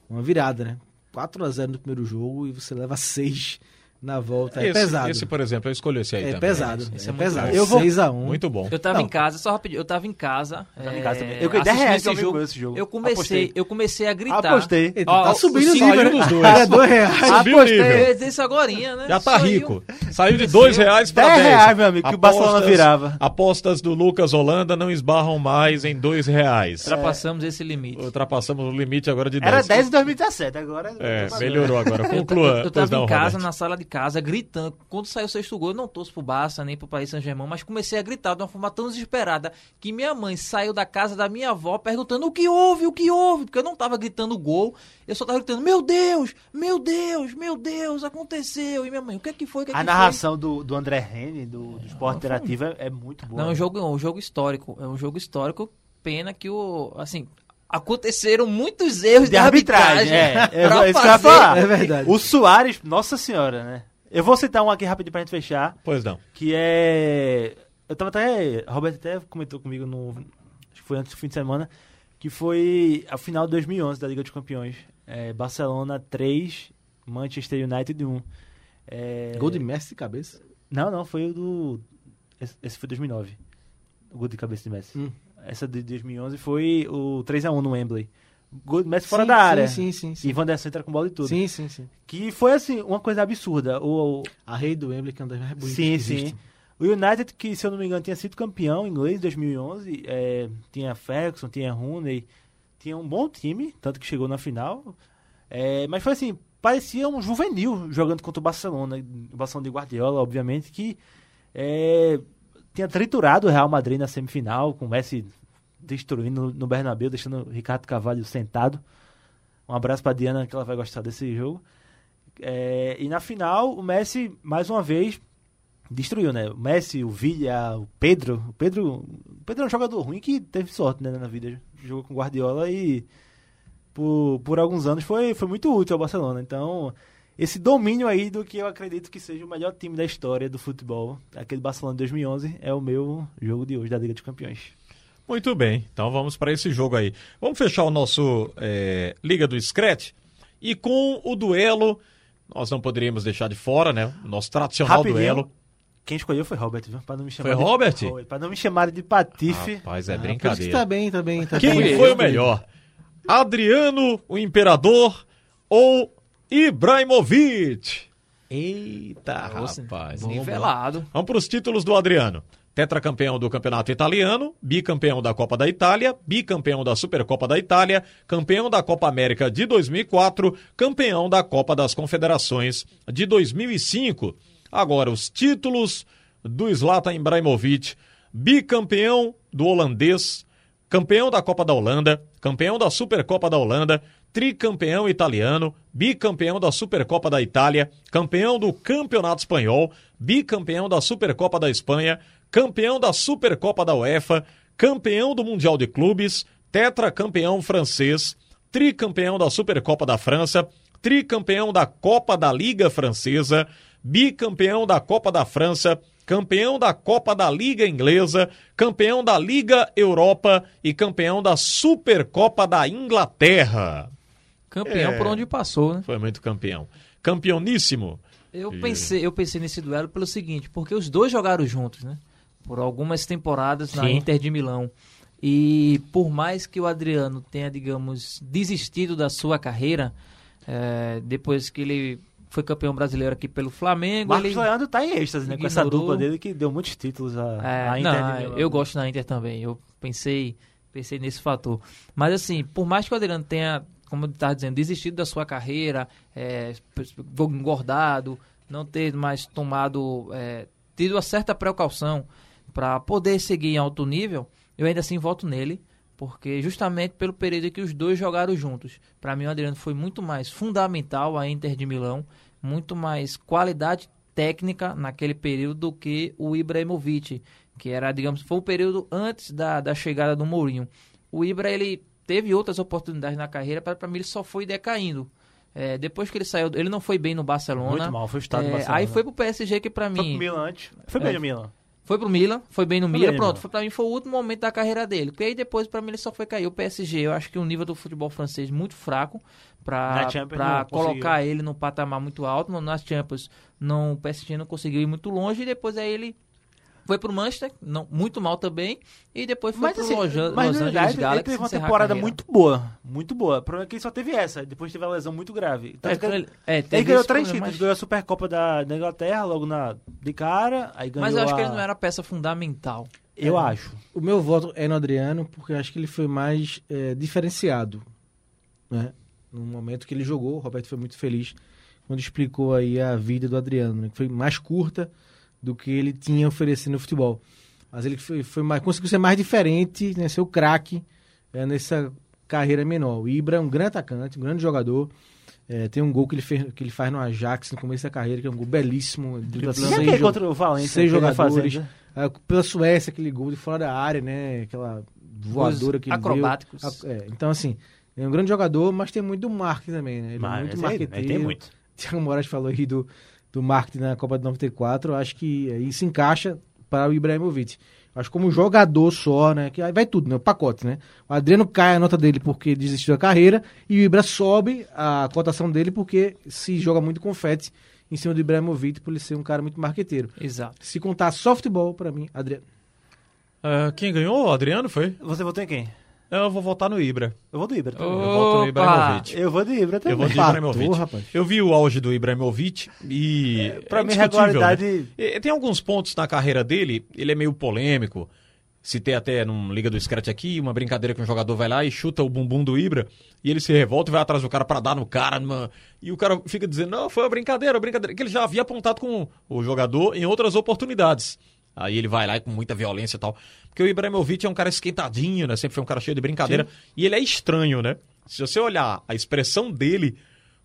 uma virada, né? 4x0 no primeiro jogo e você leva 6 na volta. É esse, pesado. Esse, por exemplo, eu escolhi esse aí é também. pesado. Esse é, é muito pesado. Eu vou- 6x1. Muito bom. Eu tava Não. em casa, só rapidinho, eu tava em casa. Eu tava em é, casa também. Eu ganhei 10 assistindo reais esse pra jogo. esse jogo. Eu comecei, Apostei. eu comecei a gritar. Apostei. Ele Ó, tá ó, subindo o nível, saiu né? dos dois. Era 2 reais. Dizer isso agorinha, né? Já tá Saiu. rico. Saiu de dois reais para 10 10. reais, meu amigo, que o Barcelona virava. Apostas do Lucas Holanda não esbarram mais em dois reais. Ultrapassamos esse limite. Ultrapassamos o limite agora de 10. Era 10 em 2017, agora... É, melhorou agora. Conclua. eu, tava em casa, na sala de casa, gritando. Quando saiu o sexto gol, eu não torço pro Barça, nem pro Paris Saint-Germain, mas comecei a gritar de uma forma tão desesperada que minha mãe saiu da casa da minha avó perguntando o que houve, o que houve, porque eu não tava gritando gol, eu só tava gritando, meu Deus, meu Deus, meu Deus, aconteceu. E minha mãe, o que é que foi, que é A que narração do, do André Rene, do, do Esporte Interativo, é, é muito foi? boa. Não, é um jogo, é um jogo histórico, é um jogo histórico, pena que o, assim... Aconteceram muitos erros de, de arbitragem. É, pra é, fazer- falar. É verdade. O Soares, nossa senhora, né? Eu vou citar um aqui rapidinho pra gente fechar, Pois não. que é... Eu tava até... Roberto até comentou comigo no... Acho que foi antes do fim de semana, que foi a final de 2011 da Liga dos Campeões. É, Barcelona 3, Manchester United 1. É... Gol de Messi de cabeça. Não, não, foi o do... Esse, esse foi 2009. O gol de cabeça de Messi. Hum. Essa de 2011 foi o 3x1 no Wembley. Gol Messi fora Sim, da sim, área. Sim, sim, sim. E Van der Sar entra com bola e tudo. Sim, sim, sim. Que foi, assim, uma coisa absurda. O, o- A rei do Wembley, que é uma das mais bonitas sim, que sim. existe. O United, que se eu não me engano tinha sido campeão inglês em 2011, é, tinha Ferguson, tinha Rooney, tinha um bom time, tanto que chegou na final. É, mas foi assim, parecia um juvenil jogando contra o Barcelona. O Barcelona de Guardiola, obviamente, que é, tinha triturado o Real Madrid na semifinal, com o Messi destruindo no Bernabéu, deixando o Ricardo Carvalho sentado. Um abraço pra Diana, que ela vai gostar desse jogo. É, e na final, o Messi, mais uma vez, destruiu, né? O Messi, o Villa, o Pedro. O Pedro, o Pedro é um jogador ruim que teve sorte né, na vida. Jogou com Guardiola e por, por alguns anos foi, foi muito útil ao Barcelona. Então, esse domínio aí do que eu acredito que seja o melhor time da história do futebol, aquele Barcelona de 2011, é o meu jogo de hoje da Liga dos Campeões. Muito bem, então vamos para esse jogo aí. Vamos fechar o nosso é, Liga do Scratch e com o duelo, nós não poderíamos deixar de fora, né? O nosso tradicional Rapidinho, duelo. Quem escolheu foi Robert, viu? Pra não me chamar Foi de... Robert? Foi, Pra não me chamar de patife. Rapaz, é Ah, brincadeira. tá bem, tá bem. Tá Quem bem. foi o melhor? Adriano, o Imperador ou Ibrahimovic? Eita, Nossa, rapaz. Nivelado. Vamos para os títulos do Adriano. Tetracampeão do Campeonato Italiano, bicampeão da Copa da Itália, bicampeão da Supercopa da Itália, campeão da Copa América de 2004, campeão da Copa das Confederações de 2005. Agora, os títulos do Zlatan Ibrahimovic, bicampeão do holandês, campeão da Copa da Holanda, campeão da Supercopa da Holanda, tricampeão italiano, bicampeão da Supercopa da Itália, campeão do Campeonato Espanhol, bicampeão da Supercopa da Espanha, campeão da Supercopa da UEFA, campeão do Mundial de Clubes, tetracampeão francês, tricampeão da Supercopa da França, tricampeão da Copa da Liga Francesa, bicampeão da Copa da França, campeão da Copa da Liga Inglesa, campeão da Liga Europa e campeão da Supercopa da Inglaterra. Campeão É. por onde passou, né? Foi muito campeão. Campeoníssimo. Eu E- pensei, eu pensei nesse duelo pelo seguinte, porque os dois jogaram juntos, né? Por algumas temporadas na Sim. Inter de Milão. E por mais que o Adriano tenha, digamos, desistido da sua carreira, eh, depois que ele foi campeão brasileiro aqui pelo Flamengo, Marcos ele... Leandro tá em êxtase, né? Com essa ignorou. dupla dele que deu muitos títulos à, É, à Inter não, eu gosto da Inter também. Eu pensei, pensei nesse fator. Mas assim, por mais que o Adriano tenha, como eu estava dizendo, desistido da sua carreira, é, engordado, não ter mais tomado, é, tido uma certa precaução para poder seguir em alto nível, eu ainda assim voto nele. Porque justamente pelo período em que os dois jogaram juntos. Para mim, o Adriano foi muito mais fundamental a Inter de Milão, muito mais qualidade técnica naquele período do que o Ibrahimovic, que era, digamos, foi o período antes da, da chegada do Mourinho. O Ibra, ele teve outras oportunidades na carreira, para mim ele só foi decaindo. É, depois que ele saiu, ele não foi bem no Barcelona. Muito mal, foi estado É, Barcelona. Aí foi pro PSG que pra mim Foi pro Milan antes. Foi bem É. no Milan. Foi pro Milan, foi bem no Milan, pronto, foi, pra mim foi o último momento da carreira dele. Porque aí depois pra mim ele só foi cair. O PSG, eu acho que o nível do futebol francês muito fraco pra, pra não conseguiu. colocar ele num patamar muito alto. No- Nas Champions, não, o PSG não conseguiu ir muito longe e depois aí ele foi pro Manchester, não, muito mal também, e depois foi Mas, pro assim, mas Los Angeles verdade, ele Galaxy teve uma temporada muito boa. Muito boa. O problema é que ele só teve essa. Depois teve uma lesão muito grave. Tanto É, que ele, ele- é, ele ganhou três títulos. mas- Ganhou a Supercopa da, da Inglaterra logo na, de cara. Aí ganhou Mas eu acho que a- ele não era peça fundamental. Eu É. acho. O meu voto é no Adriano, porque eu acho que ele foi mais é, diferenciado. Né? No momento que ele jogou, o Roberto foi muito feliz quando explicou aí a vida do Adriano, né? que foi mais curta do que ele tinha oferecido no futebol. Mas ele foi, foi mais, conseguiu ser mais diferente, né? ser o craque é, nessa carreira menor. O Ibra é um grande atacante, um grande jogador. É, tem um gol que ele, fez, que ele faz no Ajax no começo da carreira, que é um gol belíssimo. aquele seis jo- contra o Valência? seis jogadores. Ah, pela Suécia, aquele gol de fora da área, né? Aquela voadora que ele acrobáticos. deu. É, então, assim, é um grande jogador, mas tem muito do marketing também, né? Ele Mas é muito esse aí, marqueteiro. aí tem muito. Tiago Moraes falou aí do, do marketing na Copa de 94. Eu acho que aí se encaixa para o Ibrahimovic. Acho que como jogador só, né? Que aí vai tudo, né? O pacote, né? O Adriano cai a nota dele porque desistiu da carreira e o Ibra sobe a cotação dele porque se joga muito confete em cima do Ibrahimovic por ele ser um cara muito marqueteiro. Exato. Se contar só futebol, para mim, Adriano. Ah, quem ganhou? O Adriano foi? Você votou em quem? Eu vou votar no Ibra. Eu vou do Ibra também. Eu voto no Opa! Ibrahimovic. Eu vou do Ibra também. Eu vou Empatou, Ibrahimovic. rapaz. Eu vi o auge do Ibrahimovic e. pra é mim, indiscutível, regularidade- né? Tem alguns pontos na carreira dele, ele é meio polêmico. Citei até num Liga do Scratch aqui, uma brincadeira que um jogador vai lá e chuta o bumbum do Ibra, e ele se revolta e vai atrás do cara pra dar no cara, numa- e o cara fica dizendo, não, foi uma brincadeira, uma brincadeira, que ele já havia apontado com o jogador em outras oportunidades. Aí ele vai lá e com muita violência e tal. Porque o Ibrahimovic é um cara esquentadinho, né? Sempre foi um cara cheio de brincadeira. E ele é estranho, né? Se você olhar a expressão dele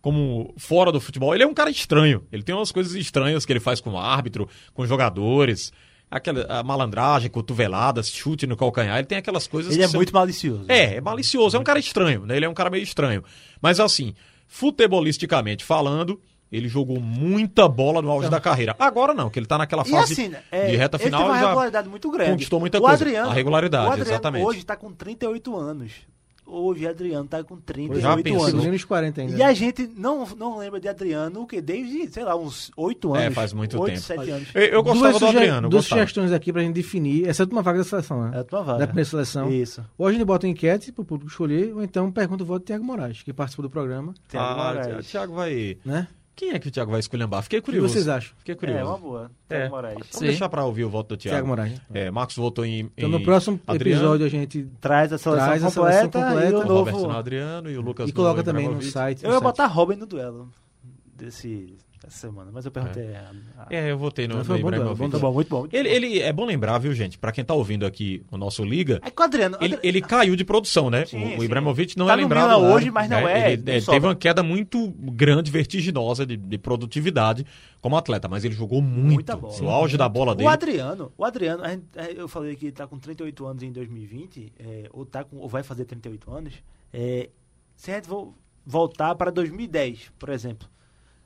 como fora do futebol, ele é um cara estranho. Ele tem umas coisas estranhas que ele faz com o árbitro, com jogadores. Aquela a malandragem, cotoveladas, chute no calcanhar. Ele tem aquelas coisas Ele é são- muito malicioso. é, é malicioso, é um cara estranho, né? Ele é um cara meio estranho. Mas assim, futebolisticamente falando, ele jogou muita bola no auge da carreira. Agora não, que ele tá naquela E fase assim, é, de reta ele final teve uma já regularidade muito grande. conquistou muita o coisa. Adriano, a regularidade, o Adriano exatamente. hoje tá com 38 anos. Hoje Adriano tá com 38 Já pensou? anos. Chegou nos 40 ainda. E a gente não, não lembra de Adriano o que desde, sei lá, uns 8 anos. É, faz muito 8, tempo. 7 anos. Eu, eu gostava duas do suge- Adriano, duas gostava. sugestões aqui pra gente definir. Essa é a última vaga da seleção, né? É a tua vaga. Da primeira seleção. Isso. Ou a gente bota uma enquete pro público escolher, ou então pergunta o voto do Thiago Moraes, que participou do programa, Thiago Ah, Moraes. o Thiago vai. né? Quem é que o Thiago vai esculhambar? Fiquei O que curioso. vocês acham? Fiquei curioso. É, uma boa. É. Thiago Moraes. Vamos Sim. deixar pra ouvir o voto do Thiago. Thiago Moraes. É, Marcos votou em. Então em no próximo Adriano, episódio a gente Traz a seleção, Traz a completa, seleção completa. e o o novo... Roberto no Adriano e o Lucas e coloca no também no site. Eu no ia site. botar Robin no duelo desse, dessa semana, mas eu perguntei. a- a- É, eu votei no, no um bom duelo, Ibrahimovic. Tá bom, muito bom. muito Ele, bom. ele é bom lembrar, viu, gente? Pra quem tá ouvindo aqui o nosso Liga, É o Adriano... ele, Adriano- ele caiu de produção, né? Sim, o, o. Ibrahimovic não Tá é lembrado. Milan hoje, mas não né? é, Ele, não é, teve uma queda muito grande, vertiginosa de, de produtividade como atleta, mas ele jogou muito. Bola. No auge da bola O dele. Adriano, o Adriano, a gente- é, eu falei que ele tá com 38 anos em 2020, é, ou, tá com, ou vai fazer 38 anos. É, se a gente vo- voltar para 2010, por exemplo,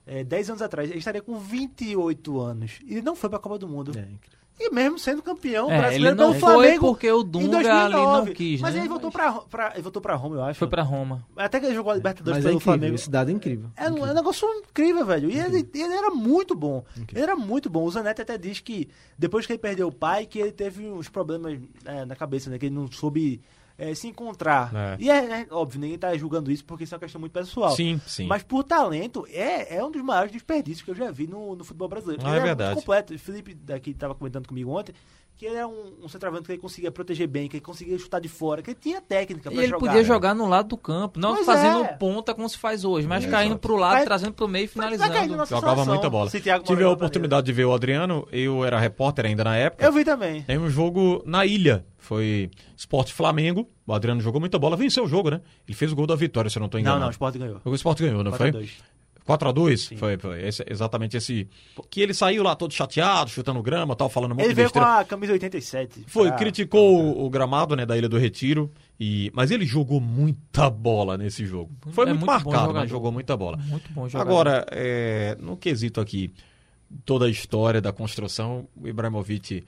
é, 10 anos atrás, ele estaria com 28 anos. E ele não foi para a Copa do Mundo. É, incrível. E mesmo sendo campeão É, brasileiro ele não pelo foi Flamengo porque o em Dunga ali 2009. não quis, Mas né? ele voltou pra, ele voltou pra Roma, eu acho. Foi pra Roma. Até que ele jogou a Libertadores Mas é pelo incrível, Flamengo. esse dado é incrível. É, um- é um negócio incrível, velho. E ele, ele era muito bom. Ele era muito bom. O Zanetti até diz que depois que ele perdeu o pai, que ele teve uns problemas é, na cabeça, né? Que ele não soube é, se encontrar. É. E é, é óbvio, ninguém tá julgando isso porque isso é uma questão muito pessoal. Sim, sim. Mas por talento, é, é um dos maiores desperdícios que eu já vi no, no futebol brasileiro. Ah, é era verdade. completo. O Felipe daqui estava comentando comigo ontem que ele era um, um centroavante que ele conseguia proteger bem, que ele conseguia chutar de fora, que ele tinha técnica E ele jogar. podia jogar no lado do campo, não Pois fazendo é. ponta como se faz hoje, mas É, caindo exato. pro lado, Vai- trazendo pro meio e finalizando. Jogava muita bola. Tive a Moraes oportunidade de ver o Adriano, eu era repórter ainda na época. Eu vi também. Tem um jogo na ilha. Foi Sport Flamengo. O Adriano jogou muita bola, venceu o jogo, né? Ele fez o gol da vitória, se eu não tô Não, enganado. não, o Sport ganhou. O Sport ganhou, não foi? 4x2. 4x2? Foi, foi esse- exatamente esse. Que ele saiu lá todo chateado, chutando grama tal, falando muito Ele veio com besteira. a camisa 87. Foi, pra- criticou o, o gramado né, da Ilha do Retiro, e, mas ele jogou muita bola nesse jogo. Foi É muito, muito marcado, mas jogou muita bola. Muito bom jogador. Agora, é, no quesito aqui, toda a história da construção, o Ibrahimovic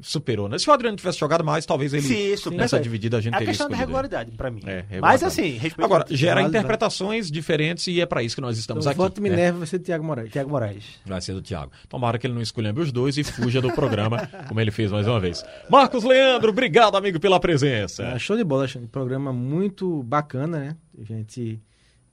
superou. né? Se o Adriano tivesse jogado mais, talvez ele Sim, isso, nessa perfeito. dividida a gente É a teria questão da regularidade, pra mim. É, Mas regularidade. assim, respeito Agora, gera interpretações diferentes e é para isso que nós estamos Então, o aqui. voto né? Minerva vai ser Thiago Moraes. Thiago Moraes. Vai ser do Thiago. Tomara que ele não escolha os dois e fuja do programa, como ele fez mais uma vez. Marcos Leandro, obrigado, amigo, pela presença. Ah, show de bola, Alexandre. Programa muito bacana, né? A gente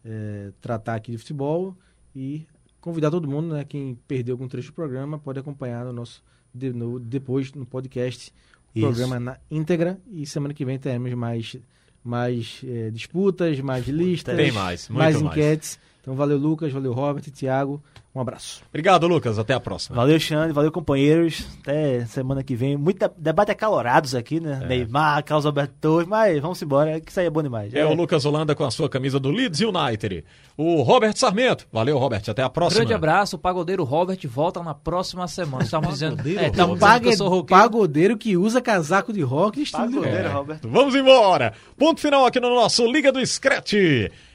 eh, tratar aqui de futebol e convidar todo mundo, né? Quem perdeu algum trecho do programa pode acompanhar no nosso de- no- depois no podcast o Isso. programa na íntegra e semana que vem teremos mais mais eh, disputas, mais listas, Tem mais, muito mais mais. enquetes. Então valeu Lucas, valeu Robert, Thiago, um abraço. Obrigado, Lucas. Até a próxima. Valeu, Xande. Valeu, companheiros. Até semana que vem. Muito de- debate acalorados aqui, né? Neymar, Carlos Alberto Torres, mas vamos embora, que isso aí é bom demais. É o Lucas Holanda com a sua camisa do Leeds United. O Robert Sarmento. Valeu, Robert. Até a próxima. Grande abraço, o pagodeiro Robert volta na próxima semana. Estamos dizendo, é, Robert. estamos dizendo que pagodeiro que usa casaco de rock e Pagodeiro, rock. Roberto. Vamos embora. Ponto final aqui no nosso Liga do Scratch.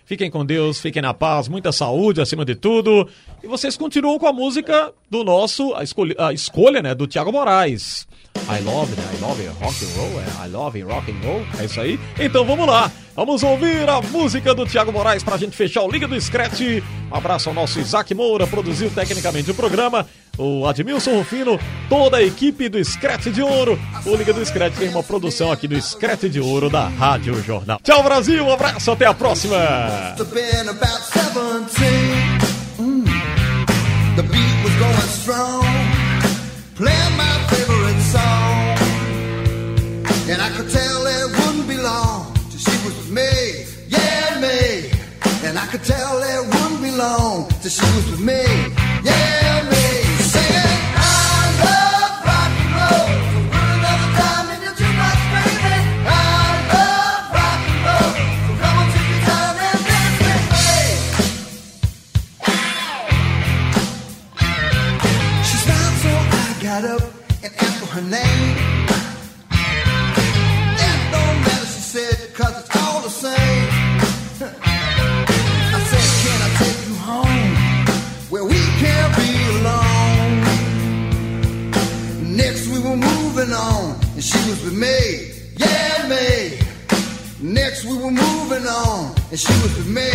Fiquem com Deus, fiquem na paz, muita saúde acima de tudo. E vocês continuam com a música do nosso, a escolha, a escolha né, do Thiago Moraes. I love, né? I love rock and roll, é, I love rock and roll, é isso aí. Então vamos lá, vamos ouvir a música do Thiago Moraes pra gente fechar o Liga do Scratch. Um abraço ao nosso Isaac Moura, produziu tecnicamente o programa. O Admilson Rufino, toda a equipe do Scratch de Ouro. O Liga do Scratch tem uma produção aqui do Scratch de Ouro da Rádio Jornal. Tchau, Brasil, um abraço, até a próxima. Must have been about 17. Mm. The beat was going strong. Playing my could tell it wouldn't be long till she was with me. Me, yeah, me. Next we were moving on, and she was with me,